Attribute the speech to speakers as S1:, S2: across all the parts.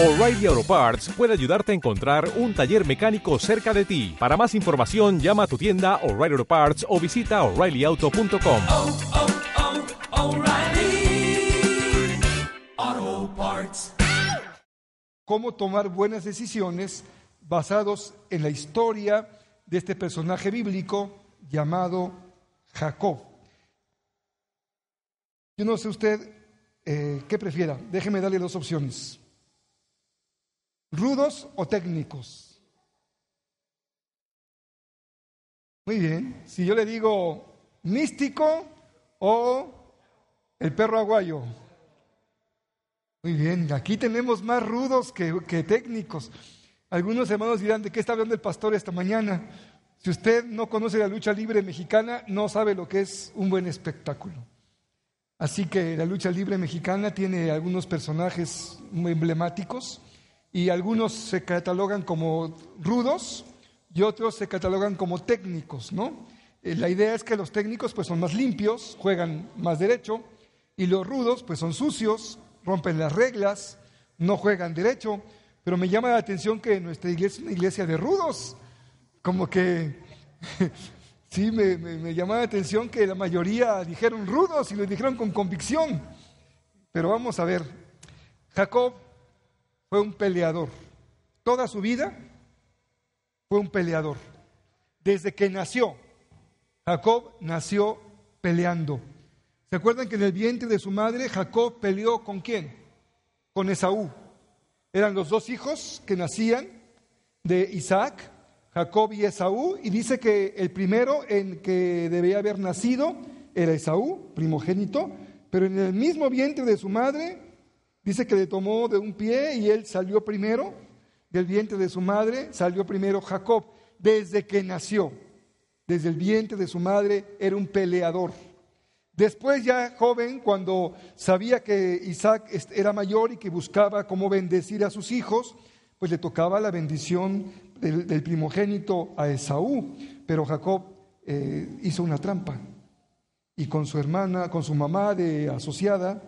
S1: O'Reilly Auto Parts puede ayudarte a encontrar un taller mecánico cerca de ti. Para más información, llama a tu tienda O'Reilly Auto Parts o visita oreillyauto.com.
S2: oh, oh, Parts.
S3: cómo tomar buenas decisiones basados en la historia de este personaje bíblico llamado Jacob. Yo no sé usted eh, qué prefiera. Déjeme darle dos opciones. ¿Rudos o técnicos? Muy bien. Si yo le digo místico o el perro aguayo. Muy bien, aquí tenemos más rudos que, técnicos. Algunos hermanos dirán, ¿de qué está hablando el pastor esta mañana? Si usted no conoce la lucha libre mexicana, no sabe lo que es un buen espectáculo. Así que la lucha libre mexicana tiene algunos personajes muy emblemáticos y algunos se catalogan como rudos y otros se catalogan como técnicos, ¿no? Eh, La idea es que los técnicos pues son más limpios, juegan más derecho y los rudos pues son sucios, rompen las reglas, no juegan derecho, pero me llama la atención que nuestra iglesia es una iglesia de rudos, como que sí, me, me, me llama la atención que la mayoría dijeron rudos y lo dijeron con convicción, pero vamos a ver, Jacob fue un peleador, toda su vida fue un peleador, desde que nació, Jacob nació peleando. ¿Se acuerdan que en el vientre de su madre Jacob peleó con quién? Con Esaú. Eran los dos hijos que nacían de Isaac, Jacob y Esaú, y dice que el primero en que debía haber nacido era Esaú, primogénito, pero en el mismo vientre de su madre dice que le tomó de un pie y él salió primero, del vientre de su madre salió primero Jacob, desde que nació, desde el vientre de su madre era un peleador. Después ya joven, cuando sabía que Isaac era mayor y que buscaba cómo bendecir a sus hijos, pues le tocaba la bendición del, del primogénito a Esaú. Pero Jacob eh, hizo una trampa y con su hermana, con su mamá de asociada,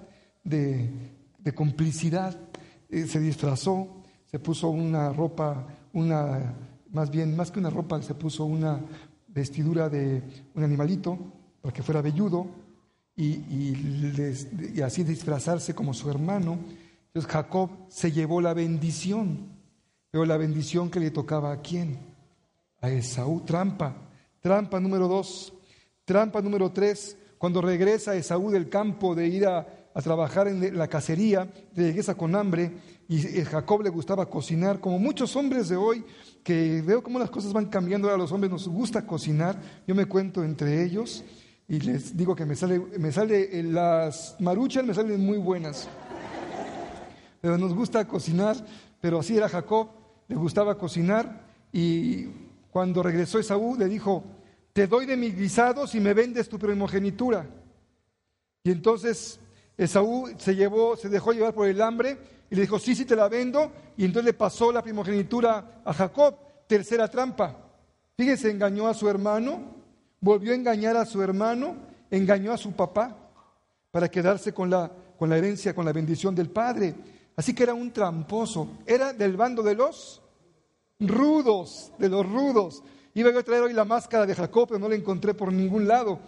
S3: de, de complicidad, eh, se disfrazó, se puso una ropa, una, más bien, más que una ropa, se puso una vestidura de un animalito para que fuera velludo y, y así disfrazarse como su hermano. Entonces Jacob se llevó la bendición, pero la bendición que le tocaba a quién? A Esaú, trampa. Trampa número dos. Trampa número tres, cuando regresa Esaú del campo de ir a, a trabajar en la cacería, regresa con hambre. Y Jacob le gustaba cocinar, como muchos hombres de hoy, que veo cómo las cosas van cambiando, ahora los hombres nos gusta cocinar, yo me cuento entre ellos y les digo que me sale, me sale, eh, las maruchas me salen muy buenas, pero nos gusta cocinar, pero así era Jacob, le gustaba cocinar. Y cuando regresó Esaú le dijo, te doy de mis guisados y me vendes tu primogenitura. Y entonces Esaú se llevó, se dejó llevar por el hambre y le dijo, sí, sí te la vendo. Y entonces le pasó la primogenitura a Jacob, tercera trampa. Fíjese, engañó a su hermano, volvió a engañar a su hermano, engañó a su papá para quedarse con la, con la herencia, con la bendición del padre. Así que era un tramposo, era del bando de los rudos, de los rudos. Iba a traer hoy la máscara de Jacob, pero no la encontré por ningún lado.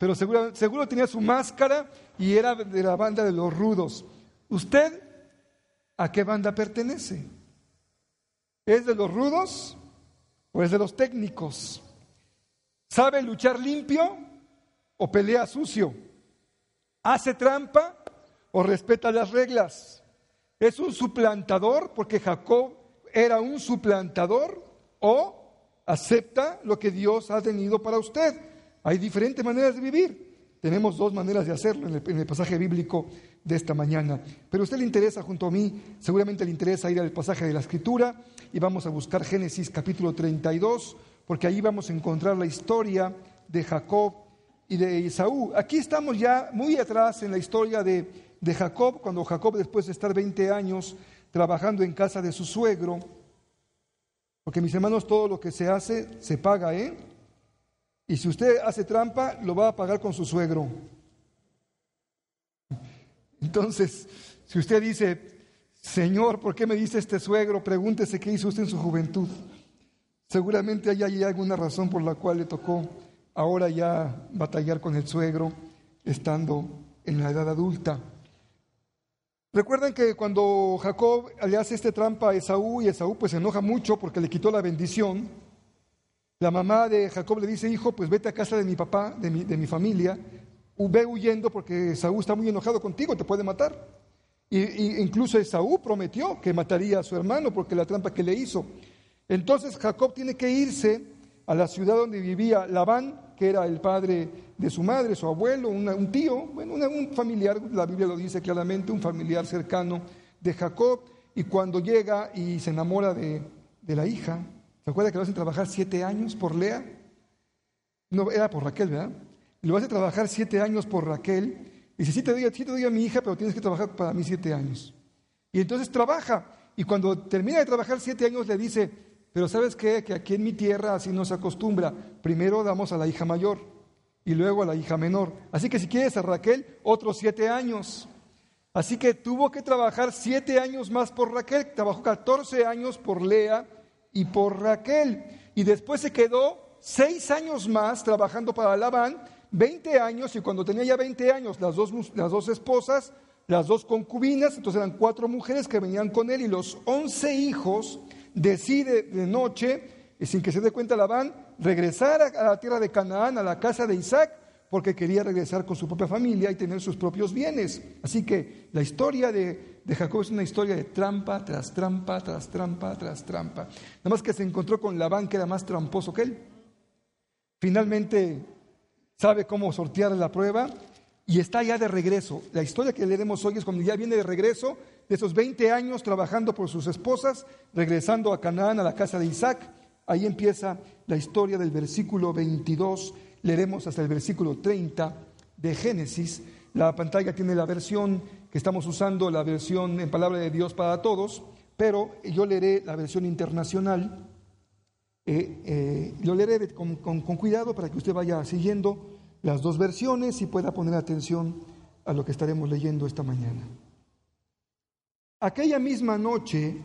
S3: Pero seguro, seguro tenía su máscara y era de la banda de los rudos. ¿Usted a qué banda pertenece? ¿Es de los rudos o es de los técnicos? ¿Sabe luchar limpio o pelea sucio? ¿Hace trampa o respeta las reglas? ¿Es un suplantador porque Jacob era un suplantador o acepta lo que Dios ha tenido para usted? Hay diferentes maneras de vivir. Tenemos dos maneras de hacerlo en el, pasaje bíblico de esta mañana. Pero a usted le interesa, junto a mí, seguramente le interesa ir al pasaje de la Escritura y vamos a buscar Génesis capítulo 32, porque ahí vamos a encontrar la historia de Jacob y de Esaú. Aquí estamos ya muy atrás en la historia de, de Jacob, cuando Jacob, después de estar 20 años trabajando en casa de su suegro, porque mis hermanos, todo lo que se hace se paga, ¿eh? Y si usted hace trampa, lo va a pagar con su suegro. Entonces, si usted dice, Señor, ¿por qué me dice este suegro? Pregúntese qué hizo usted en su juventud. Seguramente hay, hay alguna razón por la cual le tocó ahora ya batallar con el suegro estando en la edad adulta. Recuerden que cuando Jacob le hace esta trampa a Esaú y Esaú pues se enoja mucho porque le quitó la bendición, la mamá de Jacob le dice, hijo, pues vete a casa de mi papá, de mi, de mi familia, ve huyendo porque Esaú está muy enojado contigo, te puede matar. Y, incluso Esaú prometió que mataría a su hermano porque la trampa que le hizo. Entonces Jacob tiene que irse a la ciudad donde vivía Labán, que era el padre de su madre, su abuelo, un tío, bueno, un familiar, la Biblia lo dice claramente, un familiar cercano de Jacob, y cuando llega y se enamora de, la hija, ¿se acuerda que lo hacen trabajar siete años por Lea? No, era por Raquel, ¿verdad? Lo hace trabajar siete años por Raquel, y dice, sí te, doy, sí te doy a mi hija, pero tienes que trabajar para mí siete años. Y entonces trabaja, y cuando termina de trabajar siete años le dice, pero ¿sabes qué? Que aquí en mi tierra así no se acostumbra. Primero damos a la hija mayor y luego a la hija menor. Así que si quieres a Raquel, otros siete años. Así que tuvo que trabajar siete años más por Raquel. Trabajó 14 años por Lea y por Raquel. Y después se quedó seis años más trabajando para Labán, 20 años, y cuando tenía ya 20 años, las dos, las dos esposas, las dos concubinas, entonces eran cuatro mujeres que venían con él y los once hijos decide de noche, y sin que se dé cuenta Labán, regresar a la tierra de Canaán, a la casa de Isaac, porque quería regresar con su propia familia y tener sus propios bienes. Así que la historia de, Jacob es una historia de trampa tras trampa, tras trampa, tras trampa. Nada más que se encontró con Labán, que era más tramposo que él. Finalmente sabe cómo sortear la prueba y está ya de regreso. La historia que leeremos hoy es cuando ya viene de regreso de esos 20 años trabajando por sus esposas, regresando a Canaán, a la casa de Isaac. Ahí empieza la historia del versículo 22, leeremos hasta el versículo 30 de Génesis. La pantalla tiene la versión que estamos usando, la versión en palabra de Dios para todos, pero yo leeré la versión internacional. Eh, eh, lo leeré con, con cuidado para que usted vaya siguiendo las dos versiones y pueda poner atención a lo que estaremos leyendo esta mañana. Aquella misma noche,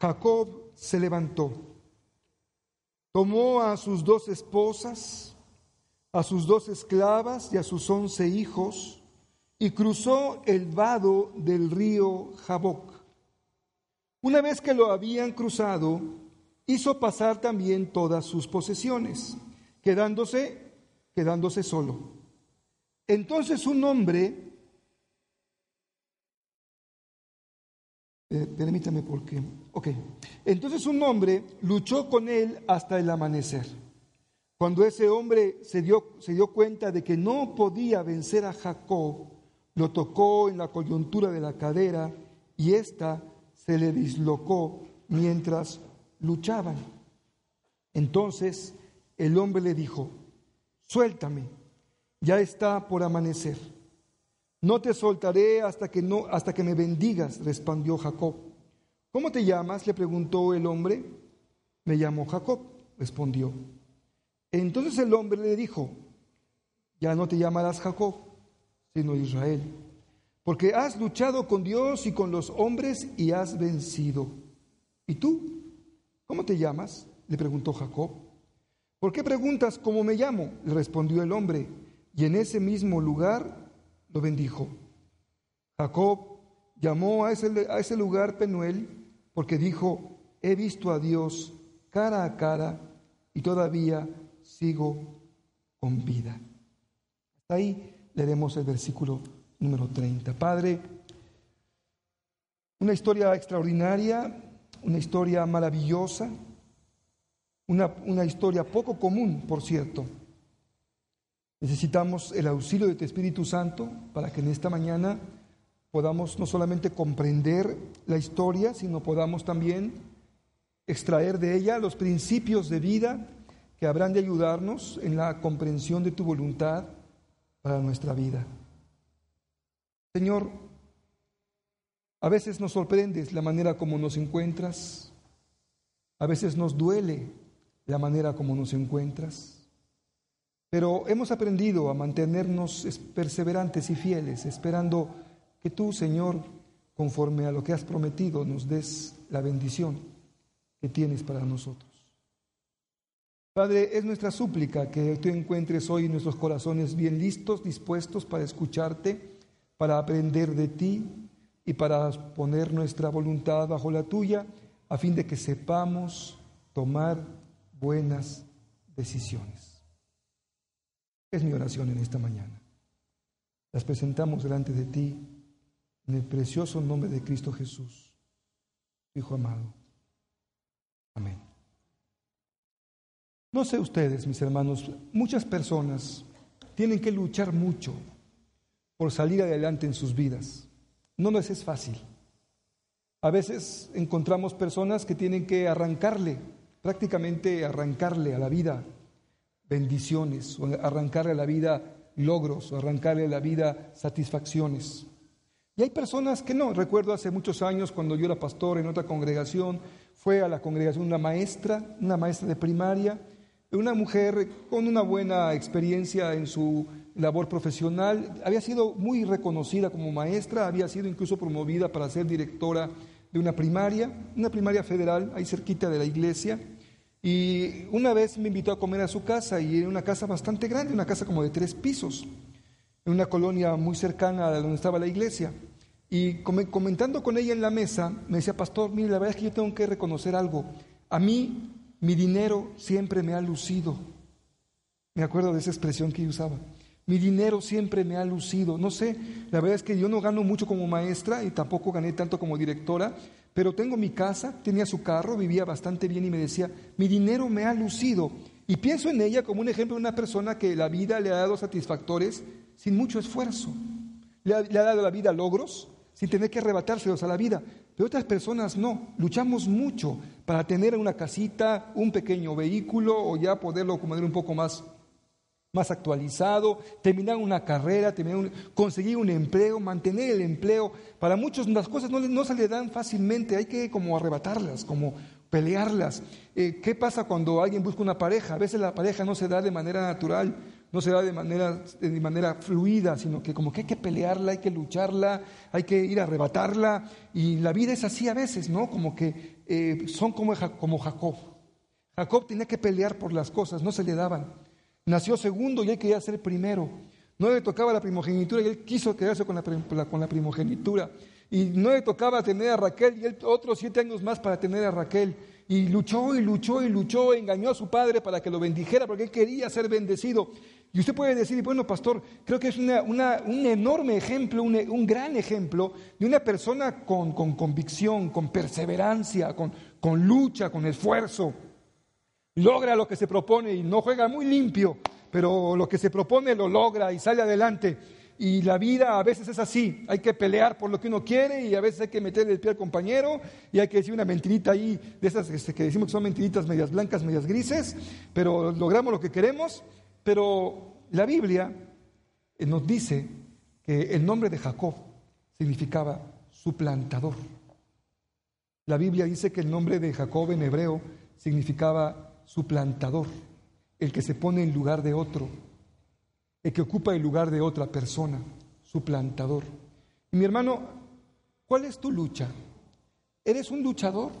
S3: Jacob se levantó, tomó a sus dos esposas, a sus dos esclavas y a sus once hijos, y cruzó el vado del río Jaboc. Una vez que lo habían cruzado, hizo pasar también todas sus posesiones, quedándose, quedándose solo. Entonces un hombre Eh, permítame porque. Ok. Entonces un hombre luchó con él hasta el amanecer. Cuando ese hombre se dio, se dio cuenta de que no podía vencer a Jacob, lo tocó en la coyuntura de la cadera y ésta se le dislocó mientras luchaban. Entonces el hombre le dijo, suéltame, ya está por amanecer. No te soltaré hasta que, no, hasta que me bendigas, respondió Jacob. ¿Cómo te llamas? le preguntó el hombre. Me llamo Jacob, respondió. Entonces el hombre le dijo, ya no te llamarás Jacob, sino Israel, porque has luchado con Dios y con los hombres y has vencido. ¿Y tú? ¿Cómo te llamas? le preguntó Jacob. ¿Por qué preguntas cómo me llamo? le respondió el hombre. Y en ese mismo lugar lo bendijo. Jacob llamó a ese, a ese lugar Penuel porque dijo, he visto a Dios cara a cara y todavía sigo con vida. Hasta ahí leeremos el versículo número 30. Padre, una historia extraordinaria, una historia maravillosa, una, una historia poco común, por cierto Necesitamos el auxilio de tu Espíritu Santo para que en esta mañana podamos no solamente comprender la historia, sino podamos también extraer de ella los principios de vida que habrán de ayudarnos en la comprensión de tu voluntad para nuestra vida. Señor, a veces nos sorprendes la manera como nos encuentras, a veces nos duele la manera como nos encuentras. Pero hemos aprendido a mantenernos perseverantes y fieles, esperando que tú, Señor, conforme a lo que has prometido, nos des la bendición que tienes para nosotros. Padre, es nuestra súplica que tú encuentres hoy nuestros corazones bien listos, dispuestos para escucharte, para aprender de ti y para poner nuestra voluntad bajo la tuya, a fin de que sepamos tomar buenas decisiones. Es mi oración en esta mañana. Las presentamos delante de ti en el precioso nombre de Cristo Jesús, Hijo amado. Amén. No sé ustedes, mis hermanos, muchas personas tienen que luchar mucho por salir adelante en sus vidas. No les es fácil. A veces encontramos personas que tienen que arrancarle, prácticamente arrancarle a la vida bendiciones, o arrancarle a la vida logros, o arrancarle a la vida satisfacciones. Y hay personas que no. Recuerdo hace muchos años cuando yo era pastor en otra congregación, fue a la congregación una maestra, una maestra de primaria, una mujer con una buena experiencia en su labor profesional, había sido muy reconocida como maestra, había sido incluso promovida para ser directora de una primaria, una primaria federal, ahí cerquita de la iglesia. Y una vez me invitó a comer a su casa, y era una casa bastante grande, una casa como de tres pisos, en una colonia muy cercana a donde estaba la iglesia. Y comentando con ella en la mesa, me decía, pastor, mire, la verdad es que yo tengo que reconocer algo. A mí mi dinero siempre me ha lucido. Me acuerdo de esa expresión que yo usaba. Mi dinero siempre me ha lucido. No sé, la verdad es que yo no gano mucho como maestra y tampoco gané tanto como directora, pero tengo mi casa, tenía su carro, vivía bastante bien y me decía, mi dinero me ha lucido. Y pienso en ella como un ejemplo de una persona que la vida le ha dado satisfactores sin mucho esfuerzo. Le ha, le ha dado la vida logros sin tener que arrebatárselos a la vida. Pero otras personas no. Luchamos mucho para tener una casita, un pequeño vehículo o ya poderlo acomodar un poco más, más actualizado, terminar una carrera, terminar conseguir un empleo, mantener el empleo. Para muchos las cosas no, no se le dan fácilmente, hay que como arrebatarlas, como pelearlas. Eh, ¿Qué pasa cuando alguien busca una pareja? A veces la pareja no se da de manera natural no se da de manera, de manera fluida, sino que como que hay que pelearla, hay que lucharla, hay que ir a arrebatarla. Y la vida es así a veces, ¿no? Como que eh, son como, como Jacob. Jacob tenía que pelear por las cosas, no se le daban. Nació segundo y él quería ser primero. No le tocaba la primogenitura y él quiso quedarse con la, con la primogenitura. Y no le tocaba tener a Raquel y él otros siete años más para tener a Raquel. Y luchó y luchó y luchó, engañó a su padre para que lo bendijera porque él quería ser bendecido. Y usted puede decir, bueno, pastor, creo que es un enorme ejemplo, un, gran ejemplo de una persona con, convicción, con perseverancia, con, con lucha, con esfuerzo. Logra lo que se propone y no juega muy limpio, pero lo que se propone lo logra y sale adelante. Y la vida a veces es así, hay que pelear por lo que uno quiere y a veces hay que meterle el pie al compañero y hay que decir una mentirita ahí, de esas este, que decimos que son mentiritas medias blancas, medias grises, pero logramos lo que queremos pero la Biblia eh, nos dice que el nombre de Jacob significaba suplantador. La Biblia dice que el nombre de Jacob en hebreo significaba suplantador, el que se pone en lugar de otro, el que ocupa el lugar de otra persona, suplantador. Y mi hermano, ¿cuál es tu lucha? ¿Eres un luchador?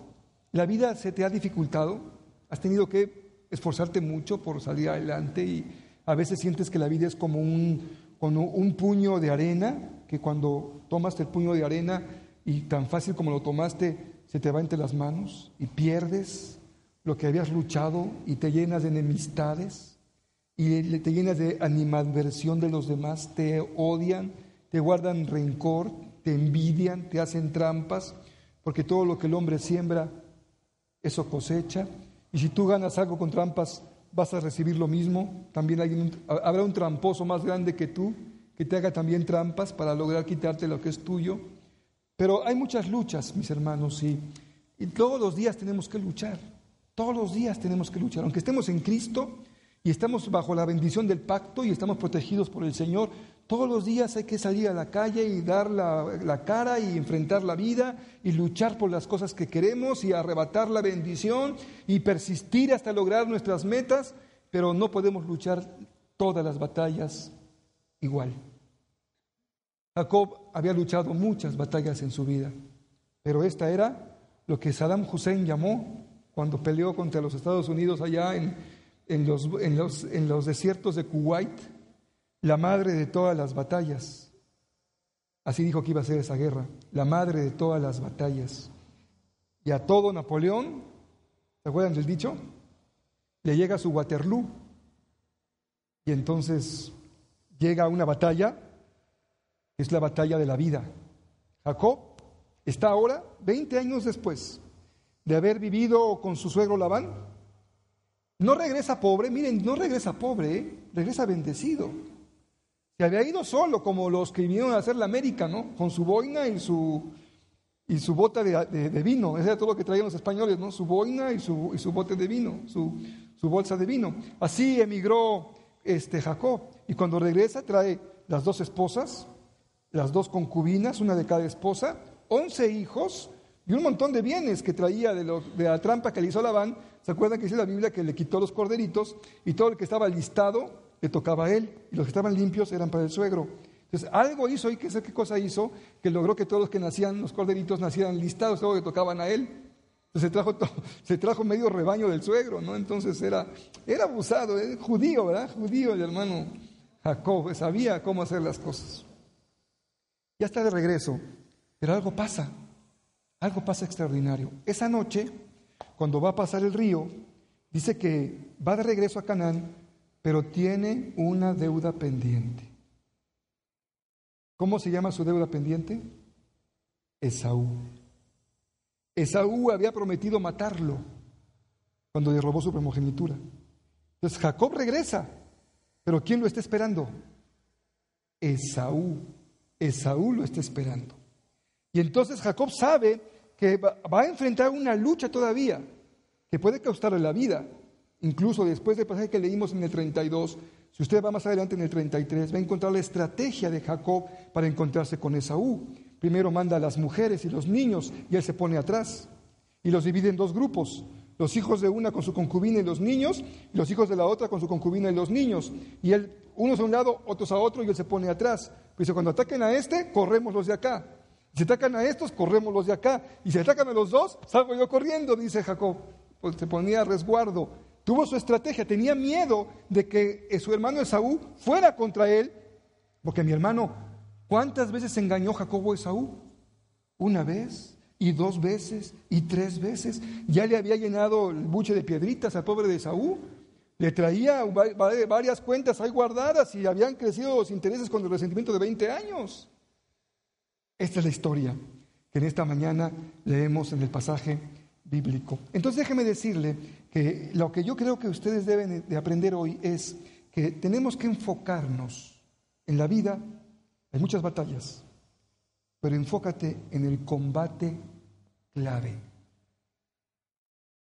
S3: ¿La vida se te ha dificultado? ¿Has tenido que esforzarte mucho por salir adelante y a veces sientes que la vida es como un, un puño de arena, que cuando tomas el puño de arena y tan fácil como lo tomaste, se te va entre las manos y pierdes lo que habías luchado y te llenas de enemistades y te llenas de animadversión de los demás, te odian, te guardan rencor, te envidian, te hacen trampas, porque todo lo que el hombre siembra, eso cosecha. Y si tú ganas algo con trampas, vas a recibir lo mismo. También habrá un tramposo más grande que tú que te haga también trampas para lograr quitarte lo que es tuyo. Pero hay muchas luchas, mis hermanos, y, y todos los días tenemos que luchar. Todos los días tenemos que luchar. Aunque estemos en Cristo y estamos bajo la bendición del pacto y estamos protegidos por el Señor, todos los días hay que salir a la calle y dar la, cara y enfrentar la vida y luchar por las cosas que queremos y arrebatar la bendición y persistir hasta lograr nuestras metas, pero no podemos luchar todas las batallas igual. Jacob había luchado muchas batallas en su vida, pero esta era lo que Saddam Hussein llamó cuando peleó contra los Estados Unidos allá en, en, los, en, los, en los desiertos de Kuwait, la madre de todas las batallas. Así dijo que iba a ser esa guerra, la madre de todas las batallas. Y a todo Napoleón, ¿se acuerdan del dicho? Le llega su Waterloo. Y entonces llega una batalla, es la batalla de la vida. Jacob está ahora, 20 años después de haber vivido con su suegro Labán, no regresa pobre, miren, no regresa pobre, ¿eh? regresa bendecido. Se había ido solo, como los que vinieron a hacer la América, ¿no? Con su boina y su, y su bota de, vino. Ese era todo lo que traían los españoles, ¿no? Su boina y su, y su bote de vino, su, su, bolsa de vino. Así emigró este Jacob. Y cuando regresa trae las dos esposas, las dos concubinas, una de cada esposa, once hijos y un montón de bienes que traía de, de la trampa que le hizo Labán. ¿Se acuerdan que dice la Biblia que le quitó los corderitos y todo el que estaba listado le tocaba a él y los que estaban limpios eran para el suegro. Entonces, algo hizo y qué sé qué cosa hizo que logró que todos los que nacían, los corderitos, nacieran listados, todo que tocaban a él. Entonces se trajo, se trajo medio rebaño del suegro, ¿no? Entonces era, era abusado, ¿eh? judío, ¿verdad? Judío el hermano Jacob, sabía cómo hacer las cosas. Ya está de regreso, pero algo pasa, algo pasa extraordinario. Esa noche, cuando va a pasar el río, dice que va de regreso a Canaán pero tiene una deuda pendiente. ¿Cómo se llama su deuda pendiente? Esaú. Esaú había prometido matarlo cuando le robó su primogenitura. Entonces Jacob regresa, pero ¿quién lo está esperando? Esaú. Esaú lo está esperando. Y entonces Jacob sabe que va a enfrentar una lucha todavía que puede causarle la vida. Incluso después del pasaje que leímos en el 32, si usted va más adelante en el 33, va a encontrar la estrategia de Jacob para encontrarse con Esaú. Primero manda a las mujeres y los niños y él se pone atrás y los divide en dos grupos. Los hijos de una con su concubina y los niños, y los hijos de la otra con su concubina y los niños. Y él, unos a un lado, otros a otro, y él se pone atrás. Dice, cuando ataquen a este, corremos los de acá. Si atacan a estos, corremos los de acá. Y si atacan a los dos, salgo yo corriendo, dice Jacob. Pues se ponía a resguardo. Tuvo su estrategia, tenía miedo de que su hermano Esaú fuera contra él, porque mi hermano, ¿cuántas veces engañó Jacobo a Esaú? Una vez, y dos veces, y tres veces. Ya le había llenado el buche de piedritas al pobre de Esaú. Le traía varias cuentas ahí guardadas y habían crecido los intereses con el resentimiento de 20 años. Esta es la historia que en esta mañana leemos en el pasaje bíblico. Entonces déjeme decirle que lo que yo creo que ustedes deben de aprender hoy es que tenemos que enfocarnos en la vida. Hay muchas batallas, pero enfócate en el combate clave.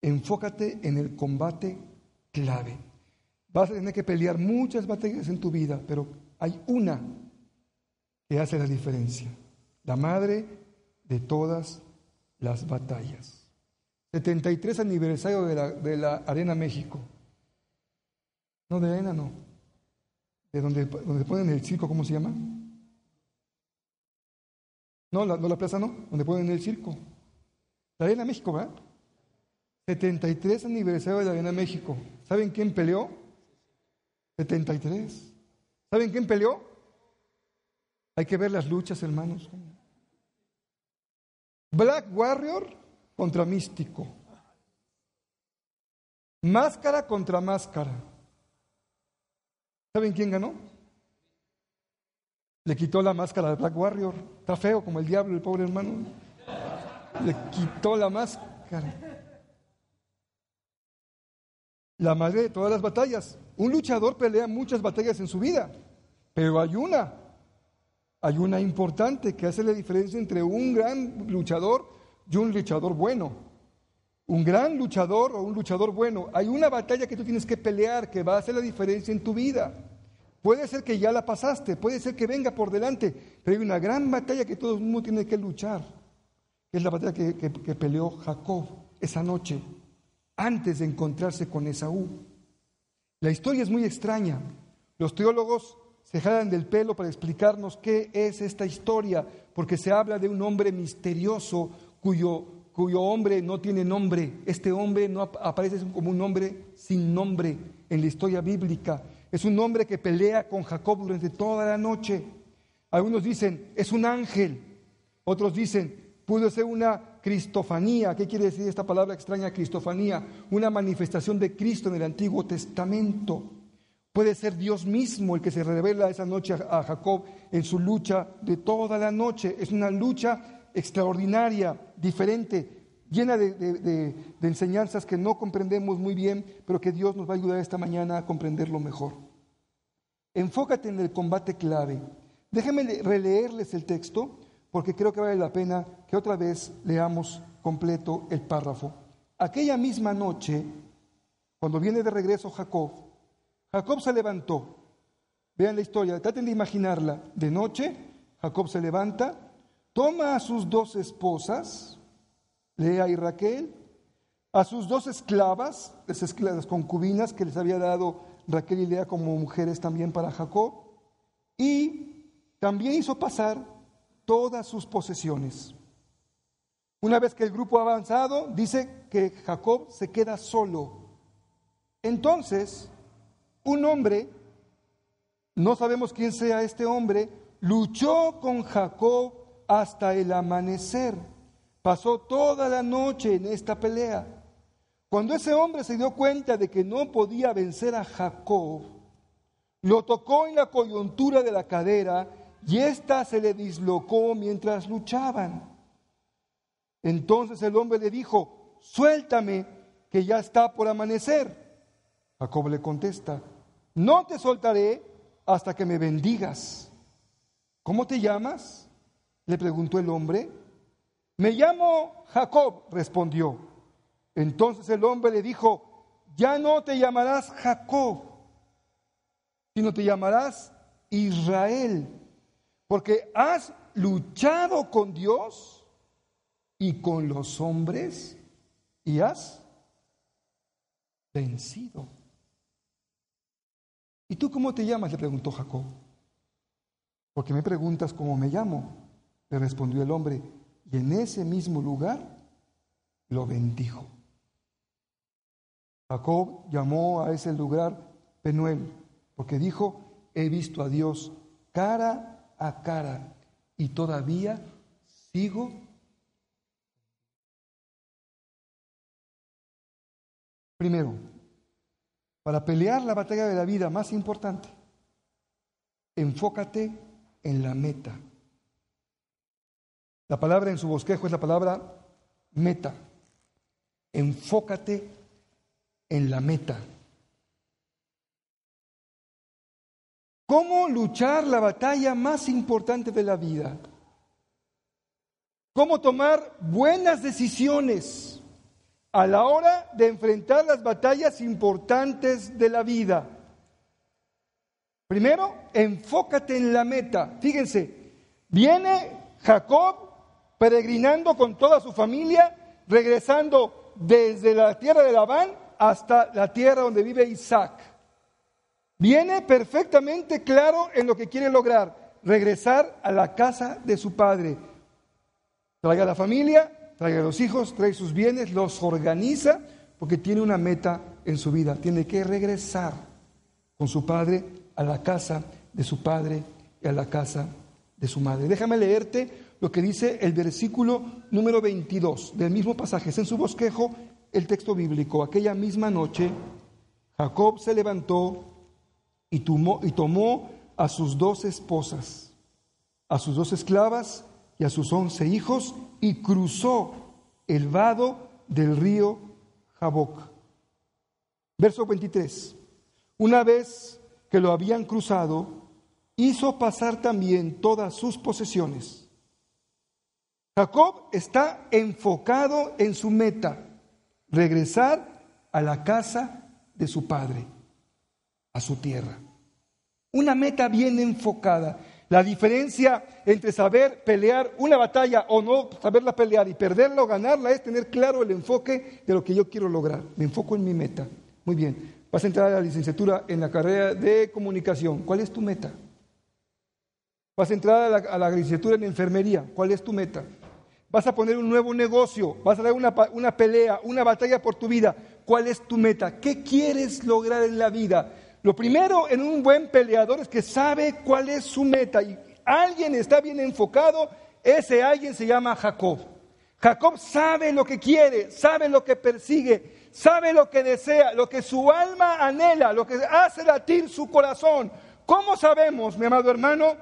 S3: Enfócate en el combate clave. Vas a tener que pelear muchas batallas en tu vida, pero hay una que hace la diferencia. La madre de todas las batallas. 73 aniversario de la, de la Arena México. No, de Arena no. De donde, donde ponen el circo, ¿cómo se llama? No, la, no la plaza no, donde ponen el circo. La Arena México, ¿verdad? 73 aniversario de la Arena México. ¿Saben quién peleó? 73. ¿Saben quién peleó? Hay que ver las luchas, hermanos. Black Warrior contra místico. Máscara contra máscara. ¿Saben quién ganó? Le quitó la máscara de Black Warrior. Está feo como el diablo, el pobre hermano. Le quitó la máscara. La madre de todas las batallas. Un luchador pelea muchas batallas en su vida, pero hay una, hay una importante que hace la diferencia entre un gran luchador y un luchador bueno. Un gran luchador o un luchador bueno. Hay una batalla que tú tienes que pelear que va a hacer la diferencia en tu vida. Puede ser que ya la pasaste, puede ser que venga por delante, pero hay una gran batalla que todo el mundo tiene que luchar. Es la batalla que, que peleó Jacob esa noche, antes de encontrarse con Esaú. La historia es muy extraña. Los teólogos se jalan del pelo para explicarnos qué es esta historia, porque se habla de un hombre misterioso cuyo, cuyo hombre no tiene nombre. Este hombre no ap- aparece como un hombre sin nombre en la historia bíblica. Es un hombre que pelea con Jacob durante toda la noche. Algunos dicen, es un ángel. Otros dicen, pudo ser una cristofanía. ¿Qué quiere decir esta palabra extraña, cristofanía? Una manifestación de Cristo en el Antiguo Testamento. Puede ser Dios mismo el que se revela esa noche a Jacob en su lucha de toda la noche. Es una lucha extraordinaria, diferente, llena de, de- enseñanzas que no comprendemos muy bien, pero que Dios nos va a ayudar esta mañana a comprenderlo mejor. Enfócate en el combate clave. Déjenme le- releerles el texto porque creo que vale la pena que otra vez leamos completo el párrafo. Aquella misma noche, cuando viene de regreso Jacob, Jacob se levantó. Vean la historia, traten de imaginarla. De noche, Jacob se levanta, toma a sus dos esposas, Lea y Raquel, a sus dos esclavas, las concubinas que les había dado Raquel y Lea como mujeres también para Jacob, y también hizo pasar todas sus posesiones. Una vez que el grupo ha avanzado, dice que Jacob se queda solo. Entonces, un hombre, no sabemos quién sea este hombre, luchó con Jacob hasta el amanecer. Pasó toda la noche en esta pelea. Cuando ese hombre se dio cuenta de que no podía vencer a Jacob, lo tocó en la coyuntura de la cadera y ésta se le dislocó mientras luchaban. Entonces el hombre le dijo, suéltame, que ya está por amanecer. Jacob le contesta, no te soltaré hasta que me bendigas. ¿Cómo te llamas? le preguntó el hombre. Me llamo Jacob, respondió. Entonces el hombre le dijo, ya no te llamarás Jacob, sino te llamarás Israel, porque has luchado con Dios y con los hombres y has vencido. ¿Y tú cómo te llamas? le preguntó Jacob. Porque me preguntas cómo me llamo, le respondió el hombre, y en ese mismo lugar lo bendijo. Jacob llamó a ese lugar Penuel, porque dijo, he visto a Dios cara a cara y todavía sigo. Primero, para pelear la batalla de la vida más importante, enfócate en la meta. La palabra en su bosquejo es la palabra meta. Enfócate en la meta. ¿Cómo luchar la batalla más importante de la vida? ¿Cómo tomar buenas decisiones a la hora de enfrentar las batallas importantes de la vida? Primero, enfócate en la meta. Fíjense, viene Jacob peregrinando con toda su familia, regresando desde la tierra de Labán hasta la tierra donde vive Isaac. Viene perfectamente claro en lo que quiere lograr, regresar a la casa de su padre. Traiga a la familia, traiga a los hijos, trae sus bienes, los organiza porque tiene una meta en su vida. Tiene que regresar con su padre a la casa de su padre y a la casa de su madre. Déjame leerte lo que dice el versículo número 22 del mismo pasaje. Es en su bosquejo el texto bíblico. Aquella misma noche, Jacob se levantó y tomó, y tomó a sus dos esposas, a sus dos esclavas y a sus once hijos y cruzó el vado del río Jaboc. Verso 23. Una vez que lo habían cruzado, hizo pasar también todas sus posesiones. Jacob está enfocado en su meta, regresar a la casa de su padre, a su tierra. Una meta bien enfocada. La diferencia entre saber pelear una batalla o no saberla pelear y perderla o ganarla es tener claro el enfoque de lo que yo quiero lograr. Me enfoco en mi meta. Muy bien. Vas a entrar a la licenciatura en la carrera de comunicación. ¿Cuál es tu meta? Vas a entrar a la, licenciatura en enfermería. ¿Cuál es tu meta? Vas a poner un nuevo negocio, vas a dar una, una pelea, una batalla por tu vida. ¿Cuál es tu meta? ¿Qué quieres lograr en la vida? Lo primero en un buen peleador es que sabe cuál es su meta. Y alguien está bien enfocado, ese alguien se llama Jacob. Jacob sabe lo que quiere, sabe lo que persigue, sabe lo que desea, lo que su alma anhela, lo que hace latir su corazón. ¿Cómo sabemos, mi amado hermano,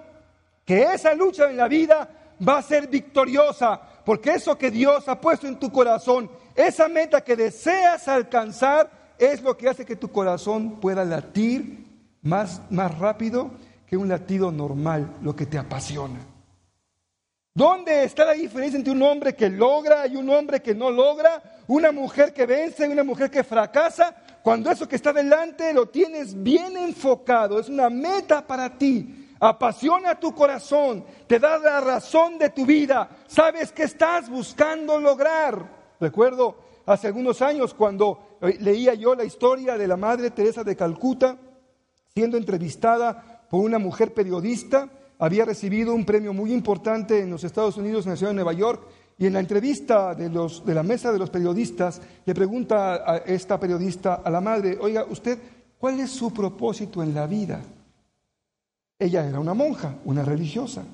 S3: que esa lucha en la vida va a ser victoriosa? Porque eso que Dios ha puesto en tu corazón, esa meta que deseas alcanzar, es lo que hace que tu corazón pueda latir más, más rápido que un latido normal, lo que te apasiona. ¿Dónde está la diferencia entre un hombre que logra y un hombre que no logra? Una mujer que vence y una mujer que fracasa. Cuando eso que está delante lo tienes bien enfocado, es una meta para ti. Apasiona tu corazón, te da la razón de tu vida. Sabes que estás buscando lograr. Recuerdo hace algunos años cuando eh, leía yo la historia de la Madre Teresa de Calcuta siendo entrevistada por una mujer periodista había recibido un premio muy importante en los Estados Unidos, en la ciudad de Nueva York, y en la entrevista de, los, de la mesa de los periodistas, le pregunta a esta periodista a la madre, oiga, usted, ¿cuál es su propósito en la vida? Ella era una monja, una religiosa.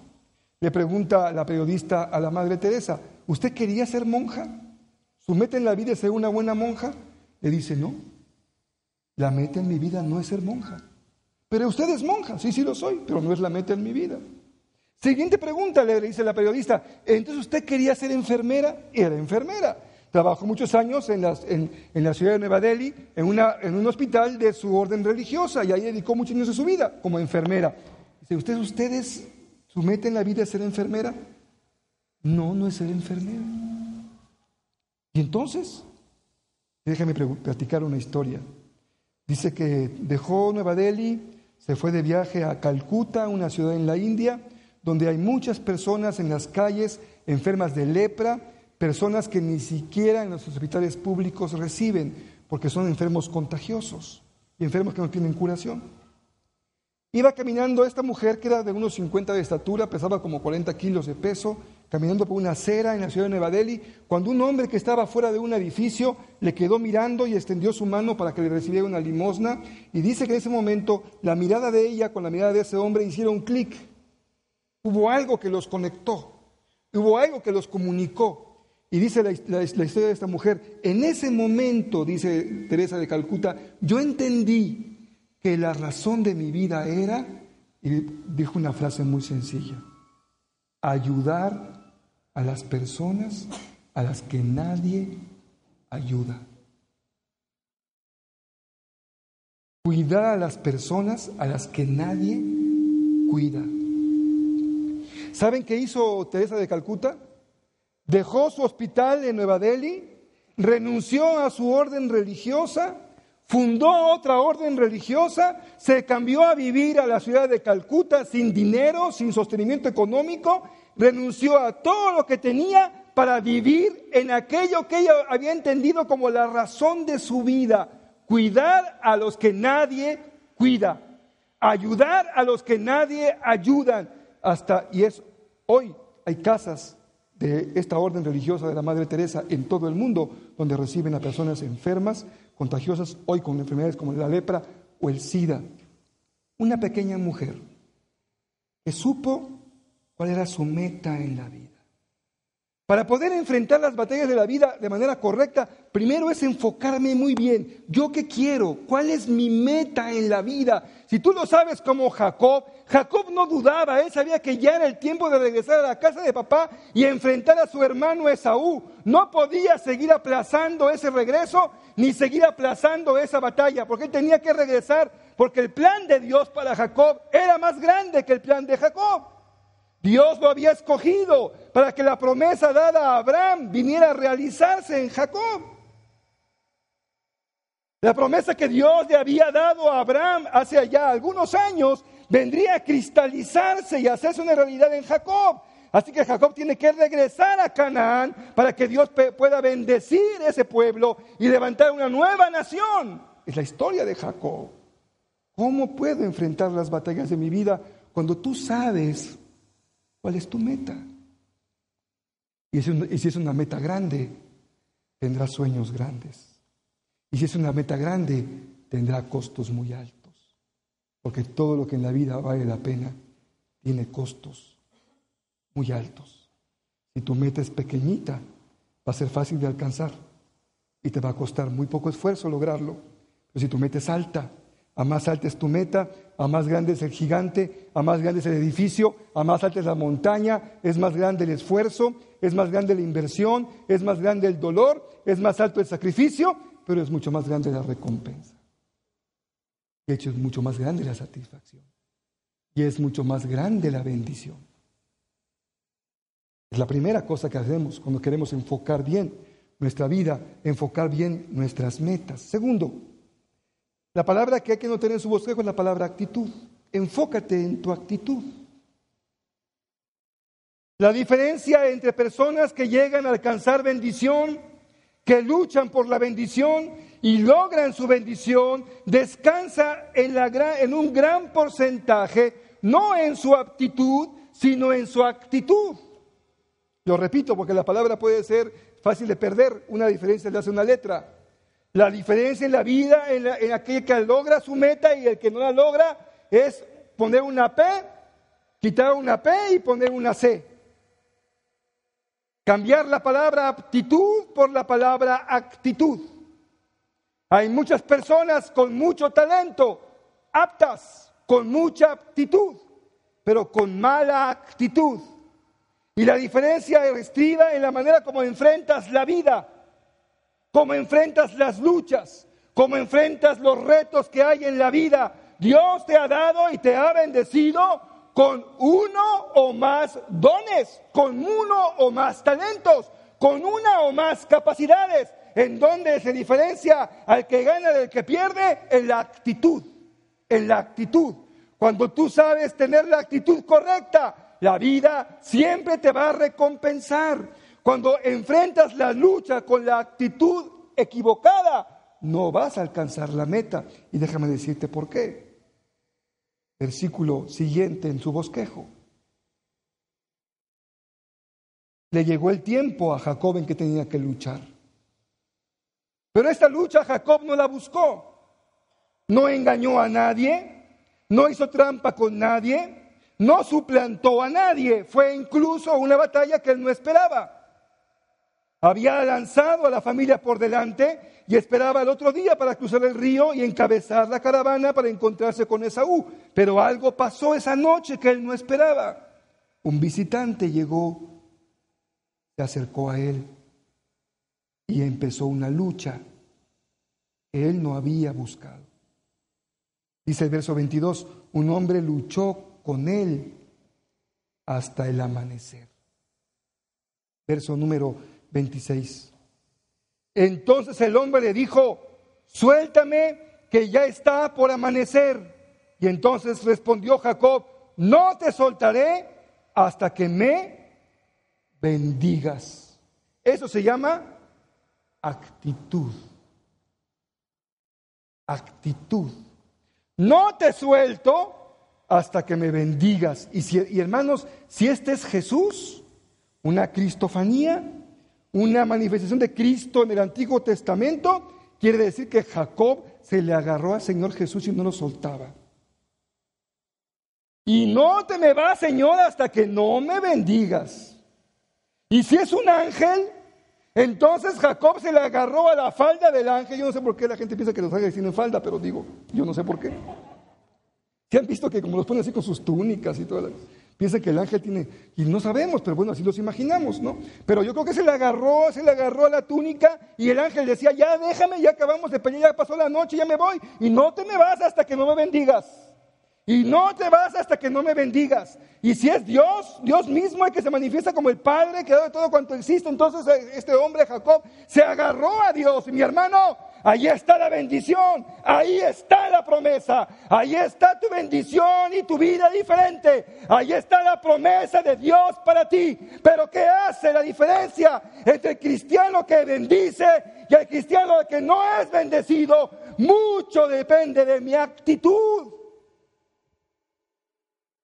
S3: Le pregunta la periodista a la madre Teresa, ¿usted quería ser monja? ¿Su meta en la vida es ser una buena monja? Le dice, no, la meta en mi vida no es ser monja. Pero usted es monja, sí, sí lo soy, pero no es la meta en mi vida. Siguiente pregunta, le dice la periodista, entonces usted quería ser enfermera, era enfermera. Trabajó muchos años en, la ciudad de Nueva Delhi, en, un hospital de su orden religiosa, y ahí dedicó muchos años de su vida como enfermera. Dice, ¿usted, ustedes, su en la vida es ser enfermera? No, no es ser enfermera. Y entonces, déjame platicar una historia. Dice que dejó Nueva Delhi, se fue de viaje a Calcuta, una ciudad en la India, donde hay muchas personas en las calles enfermas de lepra, personas que ni siquiera en los hospitales públicos reciben, porque son enfermos contagiosos y enfermos que no tienen curación. Iba caminando esta mujer que era de unos 50 de estatura, pesaba como 40 kilos de peso, caminando por una acera en la ciudad de Nueva Delhi, cuando un hombre que estaba fuera de un edificio le quedó mirando y extendió su mano para que le recibiera una limosna. Y dice que en ese momento la mirada de ella con la mirada de ese hombre hicieron clic. Hubo algo que los conectó, hubo algo que los comunicó. Y dice la, la- la historia de esta mujer, en ese momento, dice Teresa de Calcuta, yo entendí que la razón de mi vida era, y dijo una frase muy sencilla, ayudar a las personas a las que nadie ayuda. Cuidar a las personas a las que nadie cuida. ¿Saben qué hizo Teresa de Calcuta? Dejó su hospital en Nueva Delhi, renunció a su orden religiosa, fundó otra orden religiosa, se cambió a vivir a la ciudad de Calcuta sin dinero, sin sostenimiento económico, renunció a todo lo que tenía para vivir en aquello que ella había entendido como la razón de su vida, cuidar a los que nadie cuida, ayudar a los que nadie ayudan, hasta y es hoy hay casas de esta orden religiosa de la Madre Teresa en todo el mundo, donde reciben a personas enfermas, contagiosas, hoy con enfermedades como la lepra o el SIDA. Una pequeña mujer que supo cuál era su meta en la vida. Para poder enfrentar las batallas de la vida de manera correcta, primero es enfocarme muy bien. ¿Yo qué quiero? ¿Cuál es mi meta en la vida? Si tú lo sabes como Jacob, Jacob no dudaba, él sabía que ya era el tiempo de regresar a la casa de papá y enfrentar a su hermano Esaú. No podía seguir aplazando ese regreso ni seguir aplazando esa batalla, porque él tenía que regresar, porque el plan de Dios para Jacob era más grande que el plan de Jacob. Dios lo había escogido para que la promesa dada a Abraham viniera a realizarse en Jacob. La promesa que Dios le había dado a Abraham hace allá algunos años vendría a cristalizarse y hacerse una realidad en Jacob. Así que Jacob tiene que regresar a Canaán para que Dios pueda bendecir ese pueblo y levantar una nueva nación. Es la historia de Jacob. ¿Cómo puedo enfrentar las batallas de mi vida cuando tú sabes ¿Cuál es tu meta? Y si, es una meta grande, tendrá sueños grandes. Y si es una meta grande, tendrá costos muy altos. Porque todo lo que en la vida vale la pena tiene costos muy altos. Si tu meta es pequeñita, va a ser fácil de alcanzar y te va a costar muy poco esfuerzo lograrlo. Pero si tu meta es alta, a más alta es tu meta, a más grande es el gigante, a más grande es el edificio, a más alta es la montaña, es más grande el esfuerzo, es más grande la inversión, es más grande el dolor, es más alto el sacrificio, pero es mucho más grande la recompensa. De hecho, es mucho más grande la satisfacción. Y es mucho más grande la bendición. Es la primera cosa que hacemos cuando queremos enfocar bien nuestra vida, enfocar bien nuestras metas. Segundo, la palabra que hay que no tener en su bosquejo es la palabra actitud. Enfócate en tu actitud. La diferencia entre personas que llegan a alcanzar bendición, que luchan por la bendición y logran su bendición, descansa en, la en un gran porcentaje, no en su aptitud, sino en su actitud. Lo repito porque la palabra puede ser fácil de perder, una diferencia le hace una letra. La diferencia en la vida, en, aquel que logra su meta y el que no la logra, es poner una P, quitar una P y poner una C. Cambiar la palabra aptitud por la palabra actitud. Hay muchas personas con mucho talento, aptas, con mucha aptitud, pero con mala actitud. Y la diferencia estriba en la manera como enfrentas la vida cómo enfrentas las luchas, cómo enfrentas los retos que hay en la vida. Dios te ha dado y te ha bendecido con uno o más dones, con uno o más talentos, con una o más capacidades. En donde se diferencia al que gana del que pierde en la actitud, en la actitud. Cuando tú sabes tener la actitud correcta, la vida siempre te va a recompensar. Cuando enfrentas la lucha con la actitud equivocada, no vas a alcanzar la meta. Y déjame decirte por qué. Versículo siguiente en su bosquejo. Le llegó el tiempo a Jacob en que tenía que luchar. Pero esta lucha Jacob no la buscó. No engañó a nadie, no hizo trampa con nadie, no suplantó a nadie. Fue incluso una batalla que él no esperaba. Había lanzado a la familia por delante y esperaba el otro día para cruzar el río y encabezar la caravana para encontrarse con Esaú. Pero algo pasó esa noche que él no esperaba. Un visitante llegó, se acercó a él y empezó una lucha que él no había buscado. Dice el verso 22, un hombre luchó con él hasta el amanecer. Verso número 26. Entonces el hombre le dijo, suéltame que ya está por amanecer. Y entonces respondió Jacob, no te soltaré hasta que me bendigas. Eso se llama actitud. Actitud. No te suelto hasta que me bendigas. Y, si, y hermanos, si este es Jesús, una cristofanía, una manifestación de Cristo en el Antiguo Testamento, quiere decir que Jacob se le agarró al Señor Jesús y no lo soltaba. Y no te me vas, Señor, hasta que no me bendigas. Y si es un ángel, entonces Jacob se le agarró a la falda del ángel. Yo no sé por qué la gente piensa que los ángeles tienen falda, pero digo, yo no sé por qué. ¿Se han visto que como los ponen así con sus túnicas y todo? Las... Piensa que el ángel tiene, y no sabemos, pero bueno, así los imaginamos, ¿no? Pero yo creo que se le agarró, se le agarró a la túnica y el ángel decía, ya déjame, ya acabamos de pelear, ya pasó la noche, ya me voy, y no te me vas hasta que no me bendigas. Y no te vas hasta que no me bendigas. Y si es Dios, Dios mismo el que se manifiesta como el Padre, que da de todo cuanto existe, entonces eh, este hombre Jacob se agarró a Dios. Y mi hermano, ahí está la bendición, ahí está la promesa, ahí está tu bendición y tu vida diferente. Ahí está la promesa de Dios para ti. Pero ¿qué hace la diferencia entre el cristiano que bendice y el cristiano que no es bendecido? Mucho depende de mi actitud.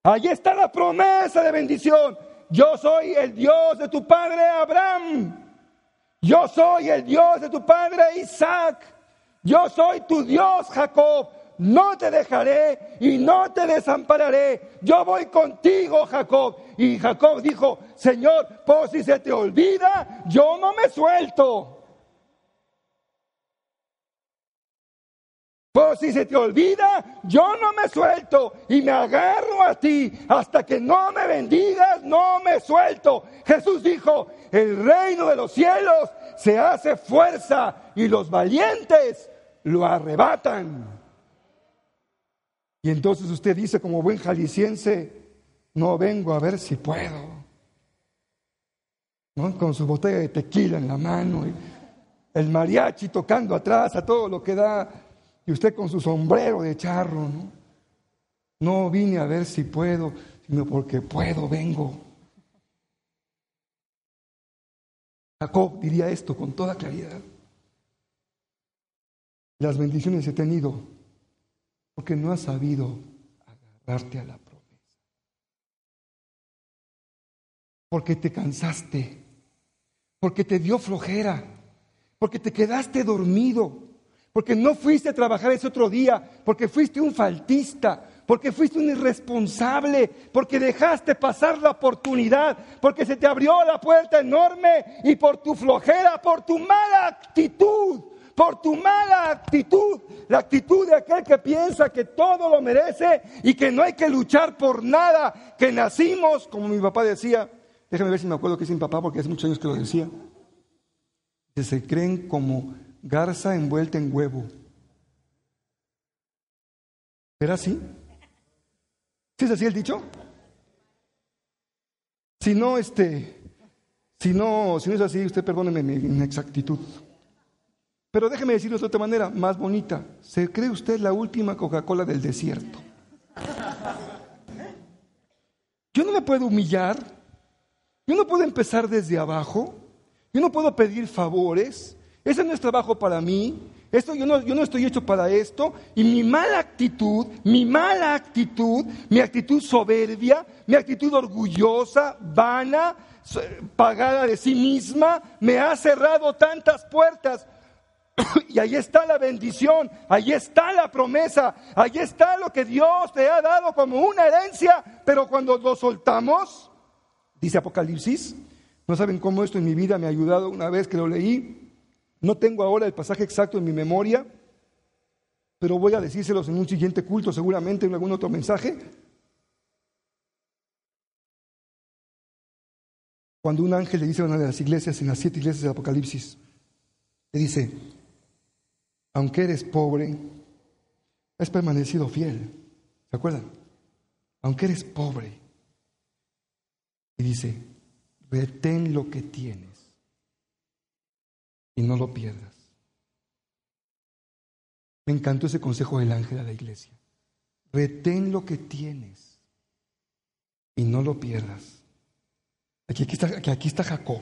S3: Allí está la promesa de bendición. Yo soy el Dios de tu padre Abraham. Yo soy el Dios de tu padre Isaac. Yo soy tu Dios Jacob. No te dejaré y no te desampararé. Yo voy contigo, Jacob. Y Jacob dijo, Señor, por si se te olvida, yo no me suelto. Por si se te olvida, yo no me suelto y me agarro a ti. Hasta que no me bendigas, no me suelto. Jesús dijo, el reino de los cielos se hace fuerza y los valientes lo arrebatan. Y entonces usted dice como buen jalisciense, no vengo a ver si puedo. Con su botella de tequila en la mano, y el mariachi tocando atrás a todo lo que da y usted con su sombrero de charro, ¿no? No vine a ver si puedo, sino porque puedo, vengo. Jacob diría esto con toda claridad. Las bendiciones he tenido porque no has sabido agarrarte a la promesa. Porque te cansaste, porque te dio flojera, porque te quedaste dormido, porque no fuiste a trabajar ese otro día, porque fuiste un faltista, porque fuiste un irresponsable, porque dejaste pasar la oportunidad, porque se te abrió la puerta enorme y por tu flojera, por tu mala actitud, por tu mala actitud, la actitud de aquel que piensa que todo lo merece y que no hay que luchar por nada, que nacimos, como mi papá decía, déjame ver si me acuerdo que es mi papá porque hace muchos años que lo decía, que se creen como garza envuelta en huevo. ¿Era así? ¿Sí es así el dicho? Si no, este, si no, si no es así, usted perdóneme mi inexactitud. Pero déjeme decirlo de otra manera, más bonita. ¿Se cree usted la última Coca-Cola del desierto? Yo no me puedo humillar. Yo no puedo empezar desde abajo. Yo no puedo pedir favores. Ese no es trabajo para mí. Esto, yo, no, yo no estoy hecho para esto. Y mi mala actitud, mi mala actitud, mi actitud soberbia, mi actitud orgullosa, vana, pagada de sí misma, me ha cerrado tantas puertas. Y ahí está la bendición, ahí está la promesa, ahí está lo que Dios te ha dado como una herencia, pero cuando lo soltamos, dice Apocalipsis, no saben cómo esto en mi vida me ha ayudado una vez que lo leí, no tengo ahora el pasaje exacto en mi memoria, pero voy a decírselos en un siguiente culto, seguramente en algún otro mensaje. Cuando un ángel le dice a una de las iglesias, en las siete iglesias del Apocalipsis, le dice, aunque eres pobre, has permanecido fiel. ¿Se acuerdan? Aunque eres pobre. Y dice, retén lo que tienes y no lo pierdas. Me encantó ese consejo del ángel a la iglesia. Retén lo que tienes y no lo pierdas. Aquí, aquí, está, aquí está Jacob.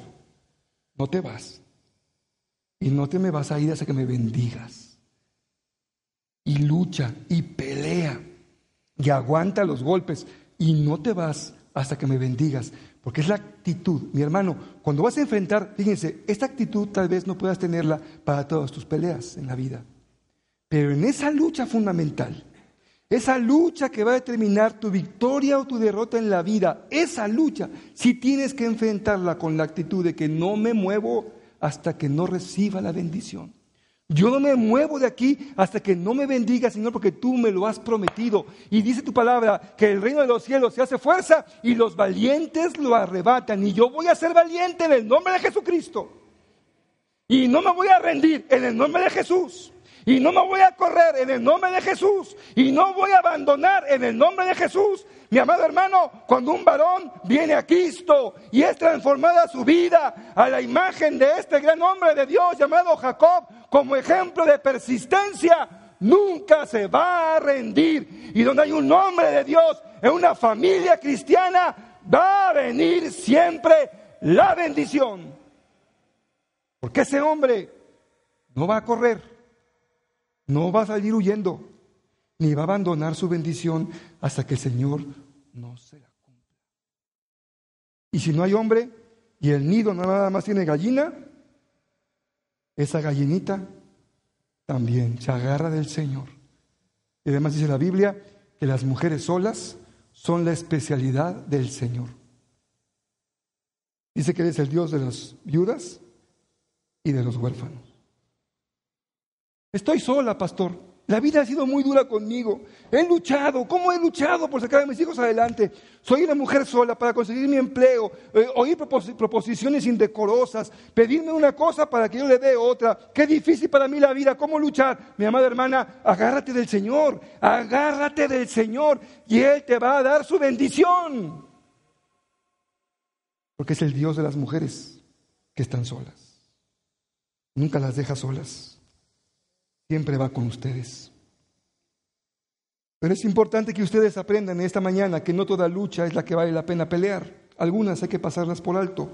S3: No te vas. Y no te me vas a ir hasta que me bendigas. Y lucha y pelea y aguanta los golpes. Y no te vas hasta que me bendigas. Porque es la actitud. Mi hermano, cuando vas a enfrentar, fíjense, esta actitud tal vez no puedas tenerla para todas tus peleas en la vida. Pero en esa lucha fundamental, esa lucha que va a determinar tu victoria o tu derrota en la vida, esa lucha, si tienes que enfrentarla con la actitud de que no me muevo hasta que no reciba la bendición. Yo no me muevo de aquí hasta que no me bendiga, Señor, porque tú me lo has prometido. Y dice tu palabra que el reino de los cielos se hace fuerza y los valientes lo arrebatan. Y yo voy a ser valiente en el nombre de Jesucristo. Y no me voy a rendir en el nombre de Jesús. Y no me voy a correr en el nombre de Jesús. Y no voy a abandonar en el nombre de Jesús. Mi amado hermano, cuando un varón viene a Cristo y es transformada su vida a la imagen de este gran hombre de Dios llamado Jacob, como ejemplo de persistencia, nunca se va a rendir. Y donde hay un hombre de Dios en una familia cristiana, va a venir siempre la bendición. Porque ese hombre no va a correr no va a salir huyendo, ni va a abandonar su bendición hasta que el Señor no se la cumpla. Y si no hay hombre y el nido nada más tiene gallina, esa gallinita también se agarra del Señor. Y además dice la Biblia que las mujeres solas son la especialidad del Señor. Dice que eres el Dios de las viudas y de los huérfanos. Estoy sola, pastor. La vida ha sido muy dura conmigo. He luchado. ¿Cómo he luchado por sacar a mis hijos adelante? Soy una mujer sola para conseguir mi empleo, eh, oír proposiciones indecorosas, pedirme una cosa para que yo le dé otra. Qué difícil para mí la vida. ¿Cómo luchar? Mi amada hermana, agárrate del Señor. Agárrate del Señor y Él te va a dar su bendición. Porque es el Dios de las mujeres que están solas. Nunca las deja solas siempre va con ustedes. Pero es importante que ustedes aprendan esta mañana que no toda lucha es la que vale la pena pelear. Algunas hay que pasarlas por alto.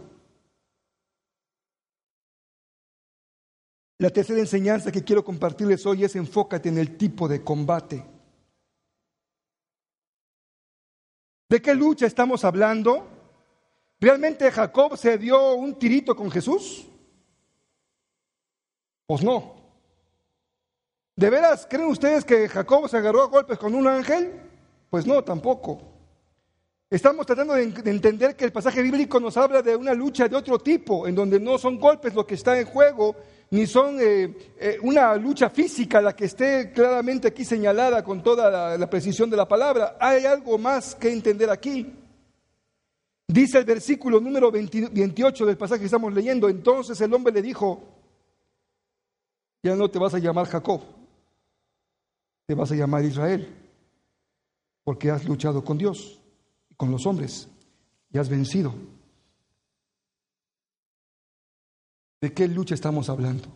S3: La tercera enseñanza que quiero compartirles hoy es enfócate en el tipo de combate. ¿De qué lucha estamos hablando? ¿Realmente Jacob se dio un tirito con Jesús? Pues no. ¿De veras creen ustedes que Jacob se agarró a golpes con un ángel? Pues no, tampoco. Estamos tratando de, entender que el pasaje bíblico nos habla de una lucha de otro tipo, en donde no son golpes lo que está en juego, ni son eh, eh, una lucha física la que esté claramente aquí señalada con toda la, precisión de la palabra. Hay algo más que entender aquí. Dice el versículo número 28 del pasaje que estamos leyendo, entonces el hombre le dijo, ya no te vas a llamar Jacob, te vas a llamar Israel, porque has luchado con Dios y con los hombres y has vencido. ¿De qué lucha estamos hablando?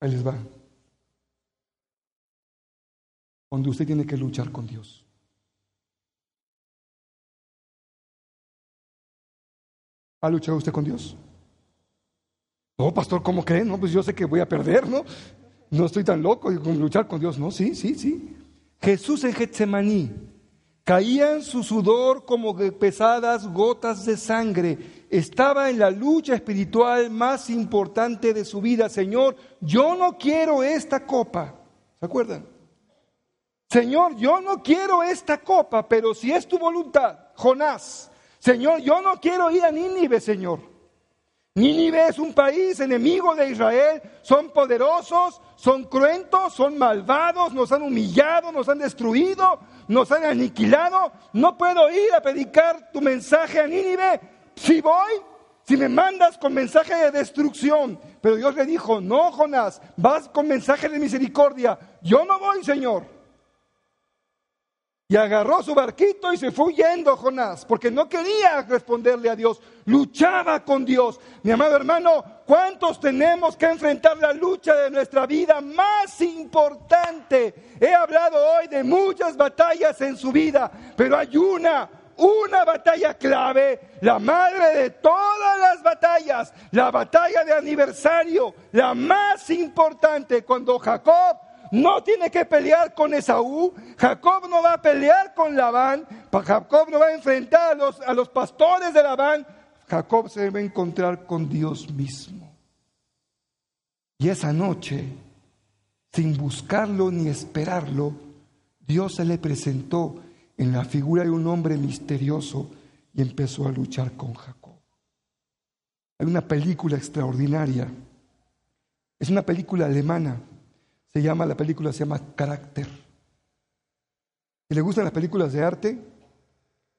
S3: Ahí les va. Cuando usted tiene que luchar con Dios. ¿Ha luchado usted con Dios? No, pastor, ¿cómo creen? No, pues yo sé que voy a perder, ¿no? No estoy tan loco con luchar con Dios. No, sí, sí, sí. Jesús en Getsemaní caía en su sudor como pesadas gotas de sangre. Estaba en la lucha espiritual más importante de su vida. Señor, yo no quiero esta copa. ¿Se acuerdan? Señor, yo no quiero esta copa, pero si es tu voluntad, Jonás, Señor, yo no quiero ir a Nínive, Señor. Nínive es un país enemigo de Israel, son poderosos, son cruentos, son malvados, nos han humillado, nos han destruido, nos han aniquilado. No puedo ir a predicar tu mensaje a Nínive. Si voy, si me mandas con mensaje de destrucción. Pero Dios le dijo, no, Jonás, vas con mensaje de misericordia. Yo no voy, Señor. Y agarró su barquito y se fue huyendo Jonás, porque no quería responderle a Dios, luchaba con Dios. Mi amado hermano, ¿cuántos tenemos que enfrentar la lucha de nuestra vida más importante? He hablado hoy de muchas batallas en su vida, pero hay una, una batalla clave, la madre de todas las batallas, la batalla de aniversario, la más importante, cuando Jacob no tiene que pelear con Esaú, Jacob no va a pelear con Labán, Jacob no va a enfrentar a los, a los pastores de Labán, Jacob se va a encontrar con Dios mismo. Y esa noche, sin buscarlo ni esperarlo, Dios se le presentó en la figura de un hombre misterioso y empezó a luchar con Jacob. Hay una película extraordinaria. Es una película alemana se llama, la película se llama Carácter. Si le gustan las películas de arte,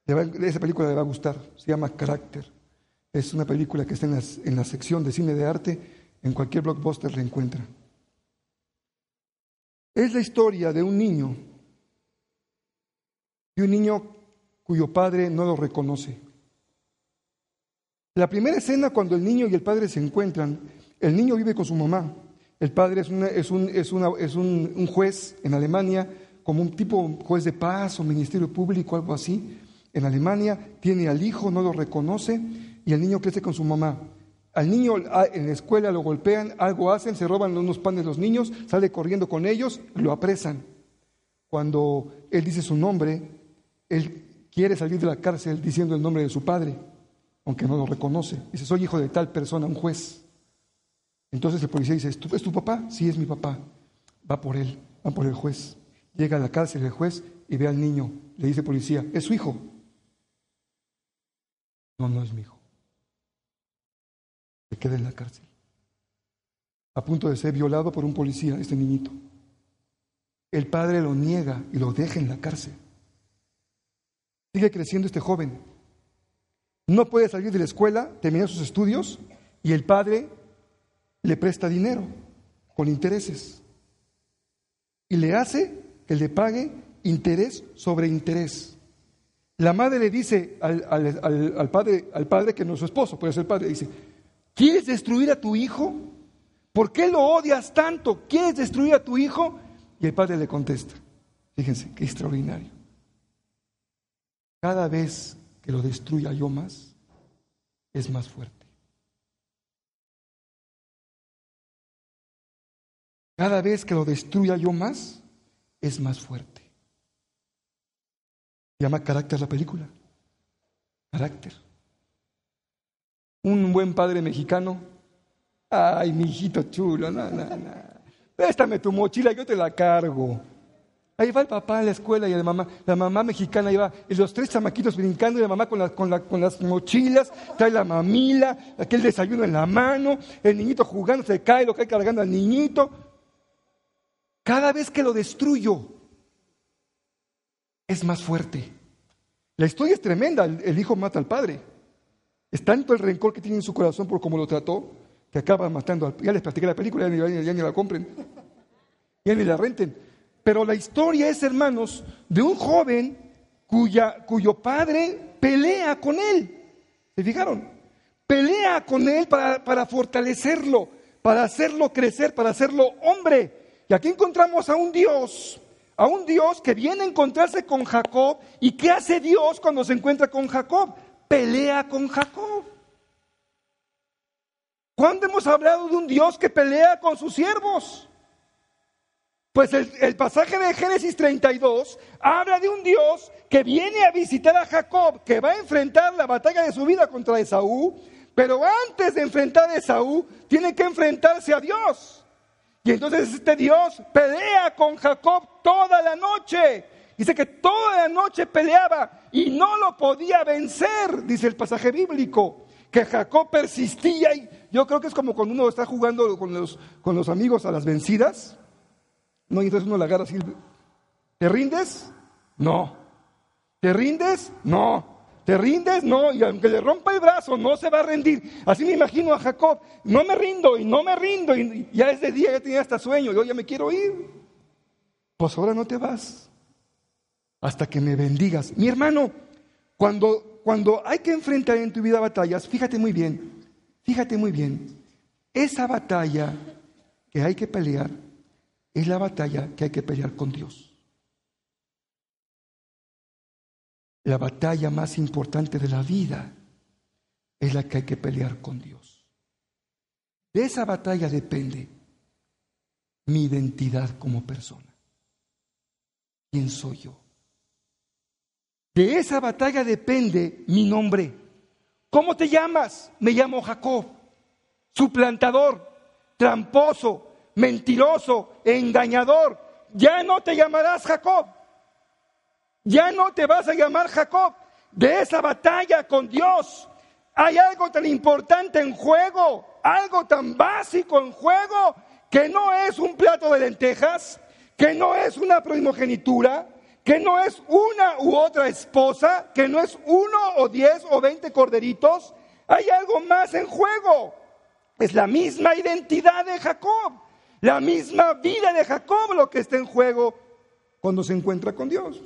S3: esa película le va a gustar. Se llama Carácter. Es una película que está en, la sección de cine de arte. En cualquier blockbuster la encuentra. Es la historia de un niño. Y un niño cuyo padre no lo reconoce. La primera escena cuando el niño y el padre se encuentran, el niño vive con su mamá. El padre es, es, un, es, es un, juez en Alemania, como un tipo juez de paz o ministerio público, algo así. En Alemania tiene al hijo, no lo reconoce y el niño crece con su mamá. Al niño ah, en la escuela lo golpean, algo hacen, se roban unos panes los niños, sale corriendo con ellos, lo apresan. Cuando él dice su nombre, él quiere salir de la cárcel diciendo el nombre de su padre, aunque no lo reconoce. Dice, soy hijo de tal persona, un juez. Entonces el policía dice, ¿es tu, ¿es tu papá? Sí, es mi papá. Va por él, va por el juez. Llega a la cárcel el juez y ve al niño. Le dice el policía, ¿es su hijo? No, no es mi hijo. Se queda en la cárcel. A punto de ser violado por un policía, este niñito. El padre lo niega y lo deja en la cárcel. Sigue creciendo este joven. No puede salir de la escuela, termina sus estudios y el padre le presta dinero con intereses. Y le hace que le pague interés sobre interés. La madre le dice al, al, al, padre, al padre que no es su esposo, puede ser padre, dice, ¿quieres destruir a tu hijo? ¿Por qué lo odias tanto? ¿Quieres destruir a tu hijo? Y el padre le contesta, fíjense, qué extraordinario. Cada vez que lo destruya yo más, es más fuerte. Cada vez que lo destruya yo más, es más fuerte. Llama carácter la película. Carácter. Un buen padre mexicano. Ay, mi hijito chulo, no, no, no. Préstame tu mochila, yo te la cargo. Ahí va el papá a la escuela y la mamá, la mamá mexicana iba, y los tres chamaquitos brincando y la mamá con, con, con, las mochilas, trae la mamila, aquel desayuno en la mano, el niñito jugando, se cae, lo cae cargando al niñito. Cada vez que lo destruyo, es más fuerte. La historia es tremenda, el, hijo mata al padre. Es tanto el rencor que tiene en su corazón por cómo lo trató, que acaba matando al... Ya les platiqué la película, ya ni, la compren, ya ni la renten. Pero la historia es, hermanos, de un joven cuya, cuyo padre pelea con él. ¿Se fijaron? Pelea con él para fortalecerlo, para hacerlo crecer, para hacerlo hombre. Y aquí encontramos a un Dios, a un Dios que viene a encontrarse con Jacob. ¿Y qué hace Dios cuando se encuentra con Jacob? Pelea con Jacob. ¿Cuándo hemos hablado de un Dios que pelea con sus siervos? Pues el, el, pasaje de Génesis 32 habla de un Dios que viene a visitar a Jacob, que va a enfrentar la batalla de su vida contra Esaú, pero antes de enfrentar a Esaú, tiene que enfrentarse a Dios. Y entonces este Dios pelea con Jacob toda la noche. Dice que toda la noche peleaba y no lo podía vencer, dice el pasaje bíblico, que Jacob persistía. Y yo creo que es como cuando uno está jugando con los, con los amigos a las vencidas. No, y entonces uno la agarra así. ¿Te rindes? No. ¿Te rindes? No. ¿Te rindes? No. Y aunque le rompa el brazo, no se va a rendir. Así me imagino a Jacob. No me rindo y no me rindo. Y ya es de día, ya tenía hasta sueño. Yo ya me quiero ir. Pues ahora no te vas. Hasta que me bendigas. Mi hermano, cuando, cuando hay que enfrentar en tu vida batallas, fíjate muy bien. Fíjate muy bien. Esa batalla que hay que pelear es la batalla que hay que pelear con Dios. La batalla más importante de la vida es la que hay que pelear con Dios. De esa batalla depende mi identidad como persona. ¿Quién soy yo? De esa batalla depende mi nombre. ¿Cómo te llamas? Me llamo Jacob, suplantador, tramposo, mentiroso, engañador. Ya no te llamarás Jacob. Ya no te vas a llamar Jacob. De esa batalla con Dios hay algo tan importante en juego, algo tan básico en juego, que no es un plato de lentejas, que no es una primogenitura, que no es una u otra esposa, que no es uno o diez o veinte corderitos. Hay algo más en juego. Es la misma identidad de Jacob. La misma vida de Jacob lo que está en juego cuando se encuentra con Dios.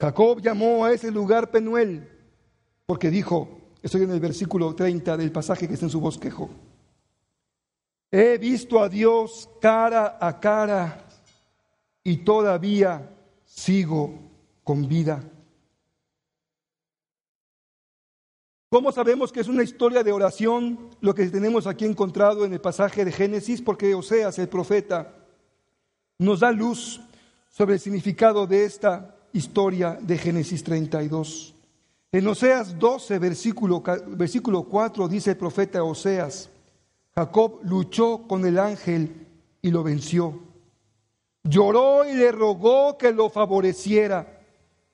S3: Jacob llamó a ese lugar Penuel porque dijo, estoy en el versículo 30 del pasaje que está en su bosquejo, he visto a Dios cara a cara y todavía sigo con vida. ¿Cómo sabemos que es una historia de oración lo que tenemos aquí encontrado en el pasaje de Génesis? Porque Oseas, el profeta, nos da luz sobre el significado de esta historia de Génesis 32. En Oseas 12, versículo, versículo 4, dice el profeta Oseas, Jacob luchó con el ángel y lo venció. Lloró y le rogó que lo favoreciera.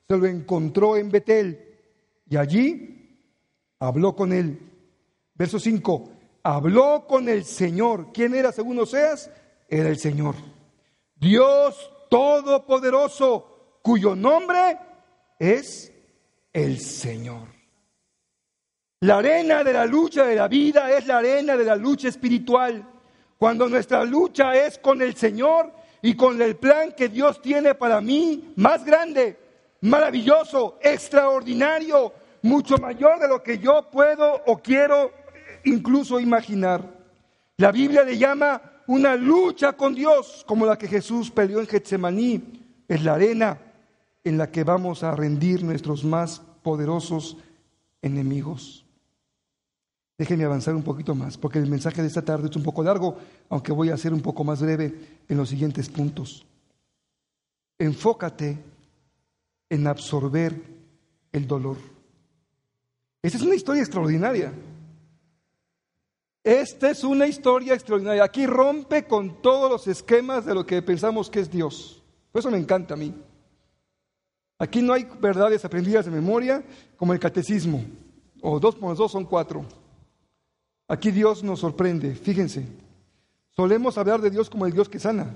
S3: Se lo encontró en Betel y allí habló con él. Verso 5, habló con el Señor. ¿Quién era según Oseas? Era el Señor. Dios Todopoderoso, cuyo nombre es el Señor. La arena de la lucha de la vida es la arena de la lucha espiritual. Cuando nuestra lucha es con el Señor y con el plan que Dios tiene para mí, más grande, maravilloso, extraordinario, mucho mayor de lo que yo puedo o quiero incluso imaginar. La Biblia le llama una lucha con Dios, como la que Jesús peleó en Getsemaní. Es la arena en la que vamos a rendir nuestros más poderosos enemigos. Déjenme avanzar un poquito más, porque el mensaje de esta tarde es un poco largo, aunque voy a ser un poco más breve en los siguientes puntos. Enfócate en absorber el dolor. Esta es una historia extraordinaria. Esta es una historia extraordinaria. Aquí rompe con todos los esquemas de lo que pensamos que es Dios. Por eso me encanta a mí. Aquí no hay verdades aprendidas de memoria como el catecismo, o dos más dos son cuatro. Aquí Dios nos sorprende, fíjense. Solemos hablar de Dios como el Dios que sana.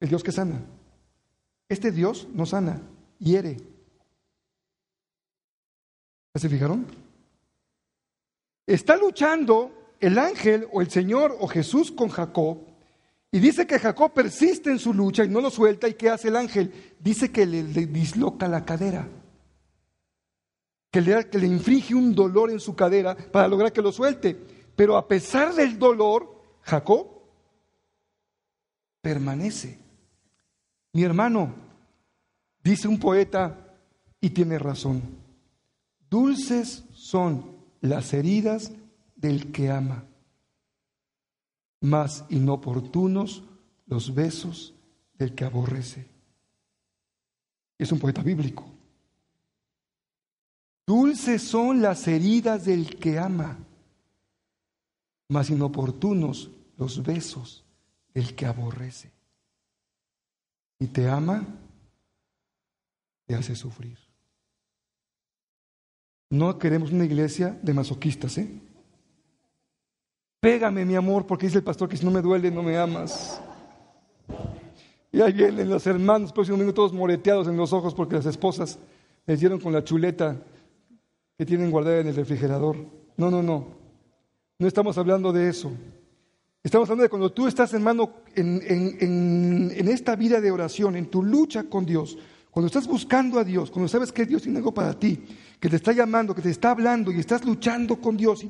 S3: El Dios que sana. Este Dios no sana, hiere. ¿Se fijaron? Está luchando el ángel o el Señor o Jesús con Jacob y dice que Jacob persiste en su lucha y no lo suelta. ¿Y qué hace el ángel? Dice que le, disloca la cadera. Que le, que le un dolor en su cadera para lograr que lo suelte. Pero a pesar del dolor, Jacob permanece. Mi hermano, dice un poeta, y tiene razón, dulces son las heridas del que ama más inoportunos los besos del que aborrece. Es un poeta bíblico. Dulces son las heridas del que ama, más inoportunos los besos del que aborrece. Y te ama, te hace sufrir. No queremos una iglesia de masoquistas, ¿eh? Pégame, mi amor, porque dice el pastor que si no me duele, no me amas. Y ahí vienen los hermanos, próximo domingo todos moreteados en los ojos porque las esposas les dieron con la chuleta que tienen guardada en el refrigerador. No, no, no. No estamos hablando de eso. Estamos hablando de cuando tú estás, hermano, en, en, en esta vida de oración, en tu lucha con Dios, cuando estás buscando a Dios, cuando sabes que Dios tiene algo para ti, que te está llamando, que te está hablando y estás luchando con Dios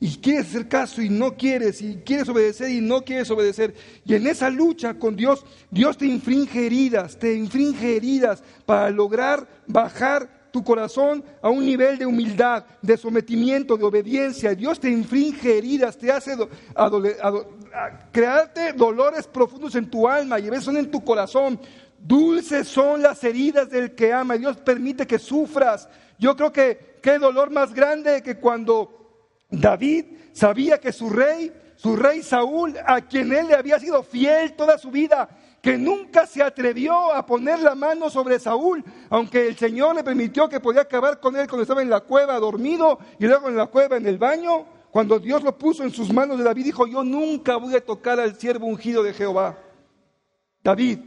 S3: y, quieres hacer caso y no quieres, y quieres obedecer y no quieres obedecer, y en esa lucha con Dios, Dios te infringe heridas, te infringe heridas para lograr bajar tu corazón a un nivel de humildad, de sometimiento, de obediencia. Dios te infringe heridas, te hace crearte dolores profundos en tu alma y a son en tu corazón Dulces son las heridas del que ama Dios permite que sufras. Yo creo que qué dolor más grande que cuando David sabía que su rey, su rey Saúl, a quien él le había sido fiel toda su vida, que nunca se atrevió a poner la mano sobre Saúl, aunque el Señor le permitió que podía acabar con él cuando estaba en la cueva dormido y luego en la cueva en el baño. Cuando Dios lo puso en sus manos de David, dijo, yo nunca voy a tocar al siervo ungido de Jehová. David,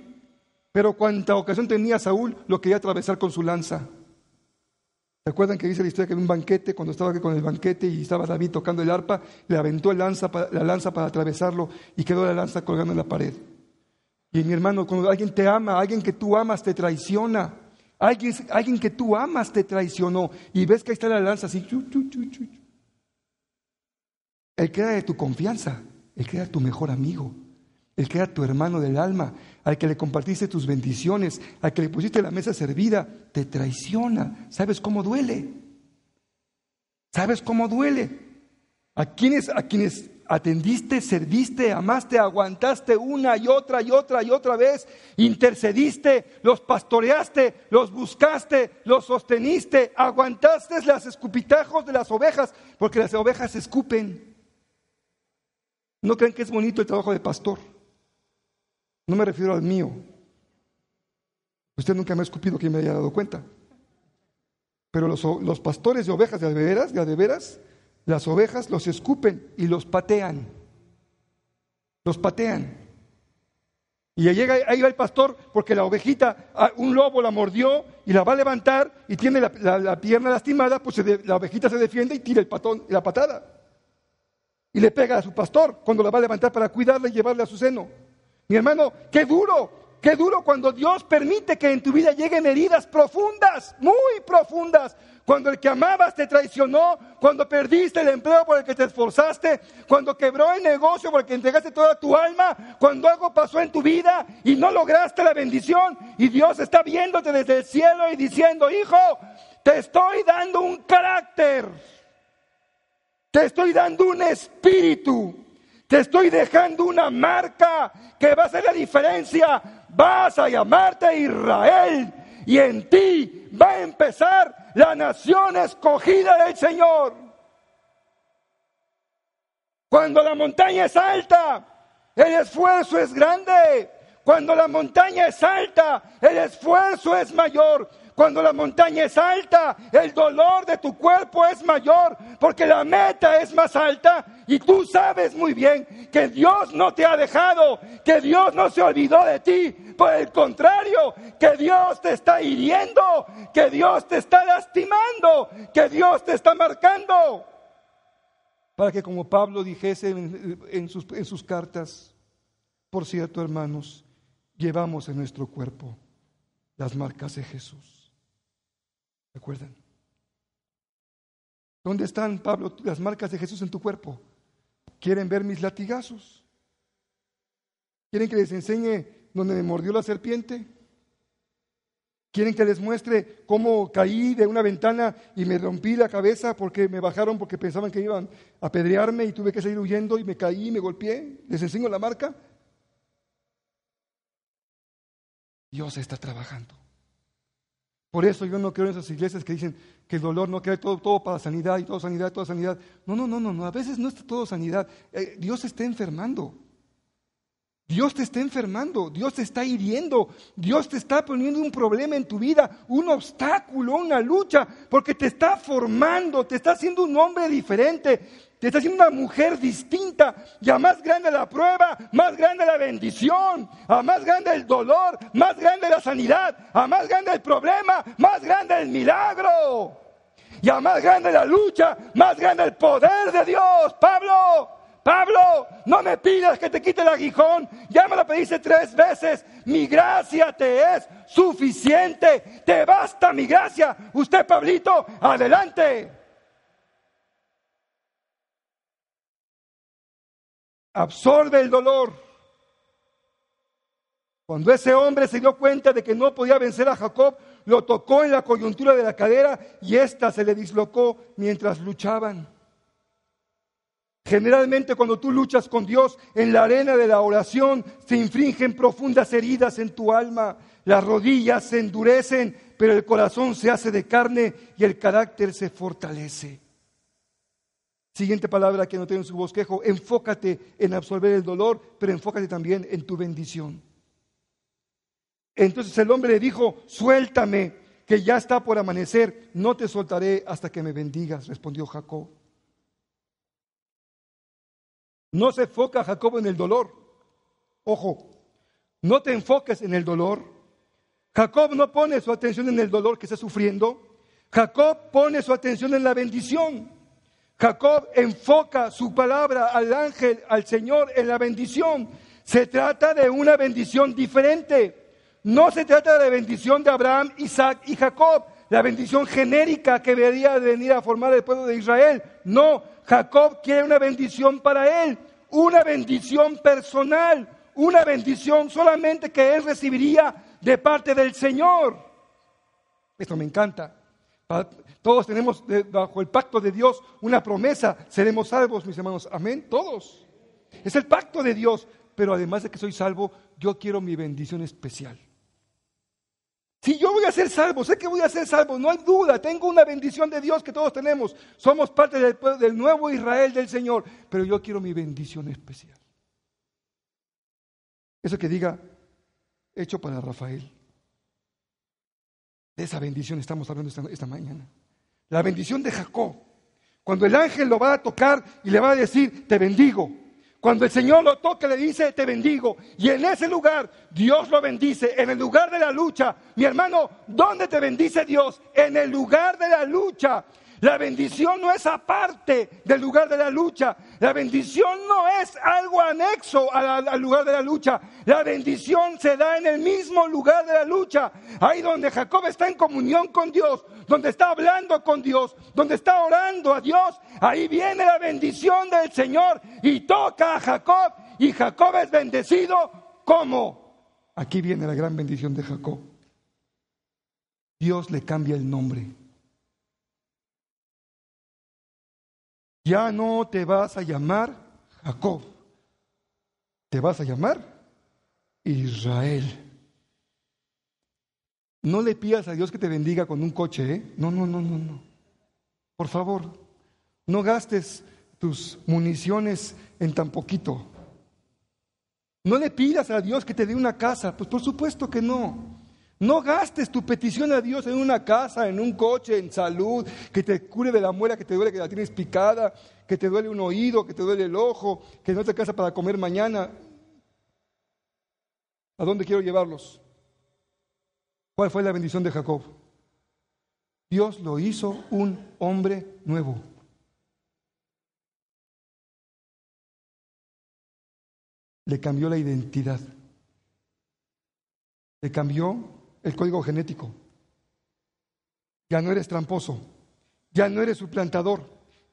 S3: pero cuánta ocasión tenía Saúl, lo quería atravesar con su lanza. ¿Se acuerdan que dice la historia que en un banquete, cuando estaba con el banquete y estaba David tocando el arpa, le aventó la lanza, la lanza para atravesarlo y quedó la lanza colgando en la pared? Y mi hermano, cuando alguien te ama, alguien que tú amas te traiciona. Alguien, alguien que tú amas te traicionó. Y ves que ahí está la lanza así. Él queda de tu confianza. Él queda tu mejor amigo el que era tu hermano del alma, al que le compartiste tus bendiciones, al que le pusiste la mesa servida, te traiciona. ¿Sabes cómo duele? ¿Sabes cómo duele? A quienes, a quienes atendiste, serviste, amaste, aguantaste una y otra y otra y otra vez, intercediste, los pastoreaste, los buscaste, los sosteniste, aguantaste las escupitajos de las ovejas, porque las ovejas escupen. No creen que es bonito el trabajo de pastor. No me refiero al mío. Usted nunca me ha escupido que me haya dado cuenta. Pero los, pastores de ovejas de veras, de veras, las ovejas los escupen y los patean. Los patean. Y llega, ahí va el pastor porque la ovejita, un lobo la mordió y la va a levantar y tiene la, pierna lastimada, pues la ovejita se defiende y tira el patón, la patada. Y le pega a su pastor cuando la va a levantar para cuidarla y llevarla a su seno. Mi hermano, qué duro, Qué duro cuando Dios permite que en tu vida lleguen heridas profundas, muy profundas. Cuando el que amabas te traicionó, cuando perdiste el empleo por el que te esforzaste, cuando quebró el negocio por el que entregaste toda tu alma, cuando algo pasó en tu vida y no lograste la bendición y Dios está viéndote desde el cielo y diciendo, hijo, te estoy dando un carácter, te estoy dando un espíritu, te estoy dejando una marca que va a hacer la diferencia vas a llamarte Israel y en ti va a empezar la nación escogida del Señor. Cuando la montaña es alta, el esfuerzo es grande. Cuando la montaña es alta, el esfuerzo es mayor. Cuando la montaña es alta, el dolor de tu cuerpo es mayor, porque la meta es más alta y tú sabes muy bien que Dios no te ha dejado, que Dios no se olvidó de ti. Por el contrario, que Dios te está hiriendo, que Dios te está lastimando, que Dios te está marcando. Para que como Pablo dijese en, sus, cartas, por cierto hermanos, llevamos en nuestro cuerpo las marcas de Jesús. ¿Recuerdan? ¿Dónde están, Pablo, las marcas de Jesús en tu cuerpo? ¿Quieren ver mis latigazos? ¿Quieren que les enseñe donde me mordió la serpiente? ¿Quieren que les muestre cómo caí de una ventana y me rompí la cabeza porque me bajaron porque pensaban que iban a apedrearme y tuve que seguir huyendo y me caí y me golpeé? ¿Les enseño la marca? Dios está trabajando. Por eso yo no creo en esas iglesias que dicen que el dolor no queda todo, todo para sanidad y todo sanidad, toda sanidad. No, no, no, no, no. A veces no está todo sanidad. Eh, Dios está enfermando. Dios te está enfermando, Dios te está hiriendo, Dios te está poniendo un problema en tu vida, un obstáculo, una lucha, porque te está formando, te está haciendo un hombre diferente, te está haciendo una mujer distinta. Y a más grande la prueba, más grande la bendición, a más grande el dolor, más grande la sanidad, a más grande el problema, más grande el milagro. Y a más grande la lucha, más grande el poder de Dios. Pablo, Pablo, no me pidas que te quite el aguijón. Ya me lo pediste tres veces. Mi gracia te es suficiente. Te basta mi gracia. Usted, Pablito, adelante. Absorbe el dolor. Cuando ese hombre se dio cuenta de que no podía vencer a Jacob, lo tocó en la coyuntura de la cadera y ésta se le dislocó mientras luchaban. Generalmente cuando tú luchas con Dios en la arena de la oración, se infringen profundas heridas en tu alma, las rodillas se endurecen, pero el corazón se hace de carne y el carácter se fortalece. Siguiente palabra que no tiene en su bosquejo, enfócate en absorber el dolor, pero enfócate también en tu bendición. Entonces el hombre le dijo, suéltame, que ya está por amanecer, no te soltaré hasta que me bendigas, respondió Jacob. No se enfoca Jacob en el dolor. Ojo, no te enfoques en el dolor. Jacob no pone su atención en el dolor que está sufriendo. Jacob pone su atención en la bendición. Jacob enfoca su palabra al ángel, al Señor, en la bendición. Se trata de una bendición diferente. No se trata de la bendición de Abraham, Isaac y Jacob, la bendición genérica que debería venir a formar el pueblo de Israel. No, Jacob quiere una bendición para él, una bendición personal, una bendición solamente que él recibiría de parte del Señor. Esto me encanta. Todos tenemos bajo el pacto de Dios una promesa. Seremos salvos, mis hermanos. Amén. Todos. Es el pacto de Dios. Pero además de que soy salvo, yo quiero mi bendición especial. Si yo voy a ser salvo, sé que voy a ser salvo, no hay duda, tengo una bendición de Dios que todos tenemos. Somos parte del, del nuevo Israel del Señor, pero yo quiero mi bendición especial. Eso que diga, hecho para Rafael. De esa bendición estamos hablando esta, esta mañana. La bendición de Jacob. Cuando el ángel lo va a tocar y le va a decir, te bendigo. Cuando el Señor lo toca, le dice, te bendigo. Y en ese lugar, Dios lo bendice. En el lugar de la lucha. Mi hermano, ¿dónde te bendice Dios? En el lugar de la lucha. La bendición no es aparte del lugar de la lucha. La bendición no es algo anexo al lugar de la lucha. La bendición se da en el mismo lugar de la lucha. Ahí donde Jacob está en comunión con Dios, donde está hablando con Dios, donde está orando a Dios. Ahí viene la bendición del Señor y toca a Jacob. Y Jacob es bendecido como. Aquí viene la gran bendición de Jacob. Dios le cambia el nombre. Ya no te vas a llamar Jacob, te vas a llamar Israel. No le pidas a Dios que te bendiga con un coche, ¿eh? No, no, no, no, no. Por favor, no gastes tus municiones en tan poquito. No le pidas a Dios que te dé una casa, pues por supuesto que no. No gastes tu petición a Dios en una casa, en un coche, en salud, que te cure de la muela que te duele, que la tienes picada, que te duele un oído, que te duele el ojo, que no te alcanza para comer mañana. ¿A dónde quiero llevarlos? ¿Cuál fue la bendición de Jacob? Dios lo hizo un hombre nuevo. Le cambió la identidad. Le cambió el código genético. Ya no eres tramposo. Ya no eres suplantador.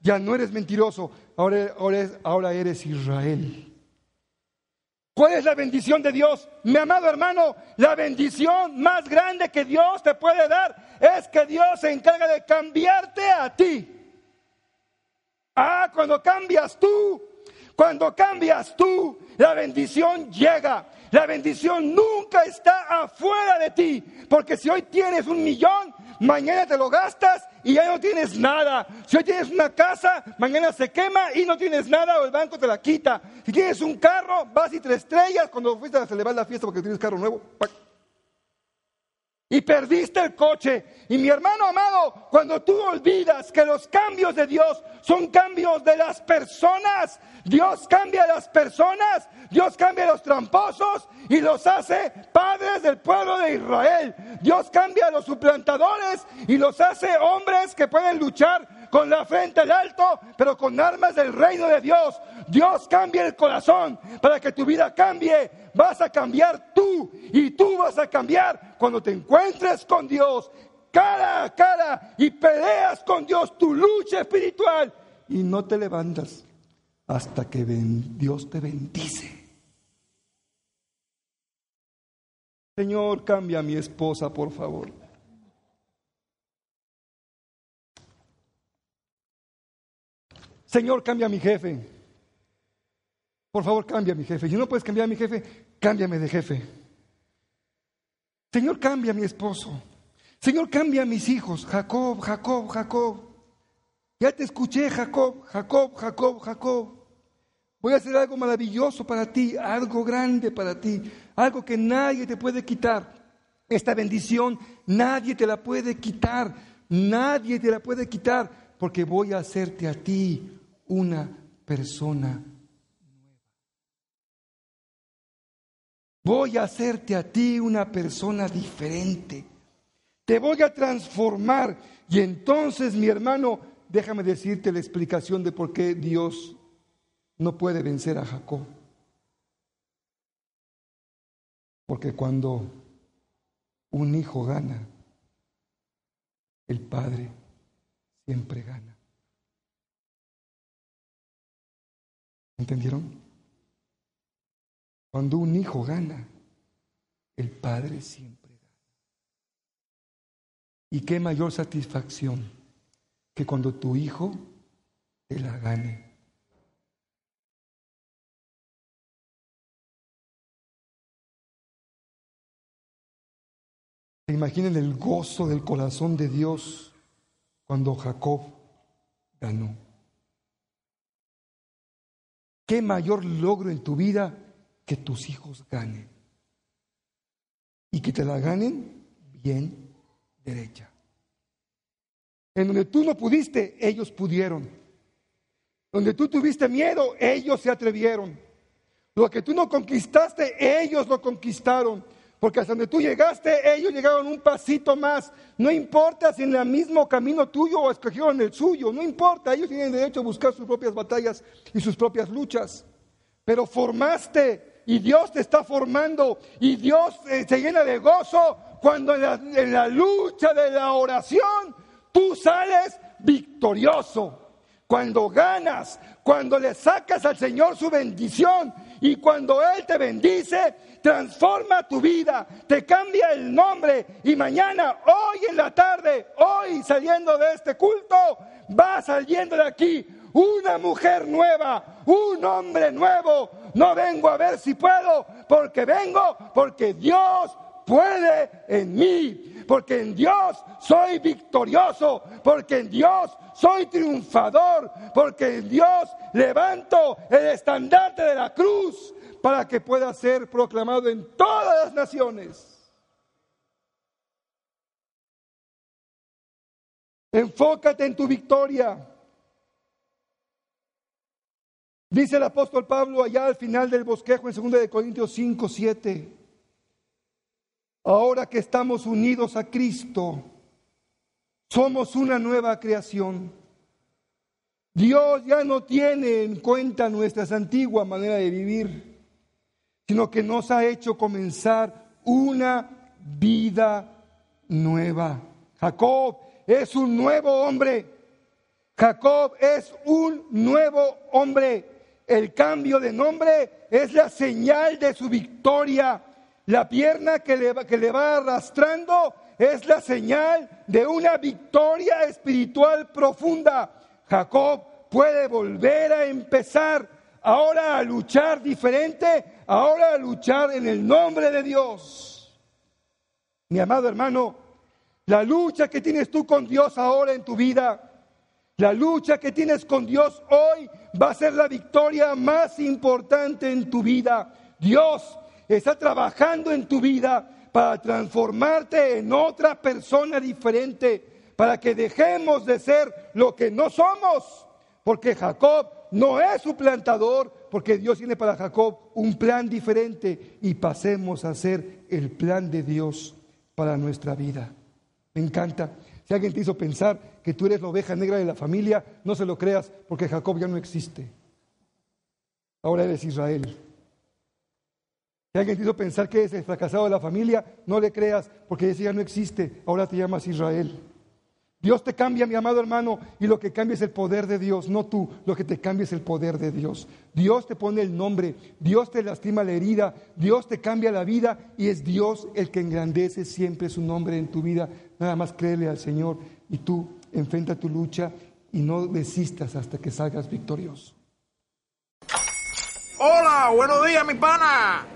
S3: Ya no eres mentiroso. Ahora, ahora, ahora eres Israel. ¿Cuál es la bendición de Dios? Mi amado hermano, la bendición más grande que Dios te puede dar es que Dios se encarga de cambiarte a ti. Ah, cuando cambias tú, cuando cambias tú, la bendición llega. La bendición nunca está afuera de ti, porque si hoy tienes un millón, mañana te lo gastas y ya no tienes nada. Si hoy tienes una casa, mañana se quema y no tienes nada o el banco te la quita. Si tienes un carro, vas y te estrellas cuando fuiste a celebrar la fiesta porque tienes carro nuevo. Y perdiste el coche. Y mi hermano amado, cuando tú olvidas que los cambios de Dios son cambios de las personas, Dios cambia a las personas, Dios cambia a los tramposos y los hace padres del pueblo de Israel. Dios cambia a los suplantadores y los hace hombres que pueden luchar con la frente al alto, pero con armas del reino de Dios. Dios cambia el corazón para que tu vida cambie. Vas a cambiar tú y tú vas a cambiar cuando te encuentres con Dios cara a cara y peleas con Dios tu lucha espiritual y no te levantas hasta que Dios te bendice. Señor, cambia a mi esposa, por favor. Señor, cambia a mi jefe. Por favor, cambia a mi jefe. Si no puedes cambiar a mi jefe, cámbiame de jefe. Señor, cambia a mi esposo. Señor, cambia a mis hijos. Jacob, Jacob, Jacob. Ya te escuché, Jacob, Jacob, Jacob, Jacob. Voy a hacer algo maravilloso para ti, algo grande para ti, algo que nadie te puede quitar. Esta bendición nadie te la puede quitar, nadie te la puede quitar, porque voy a hacerte a ti una persona nueva. Voy a hacerte a ti una persona diferente. Te voy a transformar. Y entonces, mi hermano, déjame decirte la explicación de por qué Dios no puede vencer a Jacob. Porque cuando un hijo gana, el padre siempre gana. ¿Entendieron? Cuando un hijo gana, el padre siempre gana. Y qué mayor satisfacción que cuando tu hijo te la gane. Imaginen el gozo del corazón de Dios cuando Jacob ganó. ¿Qué mayor logro en tu vida que tus hijos ganen? Y que te la ganen bien derecha. En donde tú no pudiste, ellos pudieron. Donde tú tuviste miedo, ellos se atrevieron. Lo que tú no conquistaste, ellos lo conquistaron. Porque hasta donde tú llegaste, ellos llegaron un pasito más. No importa si en el mismo camino tuyo o escogieron el suyo, no importa, ellos tienen derecho a buscar sus propias batallas y sus propias luchas. Pero formaste y Dios te está formando y Dios eh, se llena de gozo cuando en la, en la lucha de la oración tú sales victorioso. Cuando ganas, cuando le sacas al Señor su bendición y cuando Él te bendice, transforma tu vida, te cambia el nombre y mañana, hoy en la tarde, hoy saliendo de este culto, va saliendo de aquí una mujer nueva, un hombre nuevo. No vengo a ver si puedo, porque vengo porque Dios puede en mí, porque en Dios soy victorioso, porque en Dios soy triunfador, porque en Dios levanto el estandarte de la cruz para que pueda ser proclamado en todas las naciones. Enfócate en tu victoria. Dice el apóstol Pablo allá al final del bosquejo en 2 de Corintios 5, 7. Ahora que estamos unidos a Cristo, somos una nueva creación. Dios ya no tiene en cuenta nuestra antigua manera de vivir, sino que nos ha hecho comenzar una vida nueva. Jacob es un nuevo hombre. Jacob es un nuevo hombre. El cambio de nombre es la señal de su victoria. La pierna que le, que le va arrastrando es la señal de una victoria espiritual profunda. Jacob puede volver a empezar ahora a luchar diferente, ahora a luchar en el nombre de Dios. Mi amado hermano, la lucha que tienes tú con Dios ahora en tu vida, la lucha que tienes con Dios hoy va a ser la victoria más importante en tu vida. Dios está trabajando en tu vida para transformarte en otra persona diferente, para que dejemos de ser lo que no somos, porque Jacob no es su plantador, porque Dios tiene para Jacob un plan diferente y pasemos a ser el plan de Dios para nuestra vida. Me encanta. Si alguien te hizo pensar que tú eres la oveja negra de la familia, no se lo creas, porque Jacob ya no existe. Ahora eres Israel. Si alguien te hizo pensar que es el fracasado de la familia, no le creas, porque ese ya no existe. Ahora te llamas Israel. Dios te cambia, mi amado hermano, y lo que cambia es el poder de Dios, no tú, lo que te cambia es el poder de Dios. Dios te pone el nombre, Dios te lastima la herida, Dios te cambia la vida y es Dios el que engrandece siempre su nombre en tu vida. Nada más créele al Señor y tú enfrenta tu lucha y no desistas hasta que salgas victorioso.
S4: Hola, buenos días, mi pana.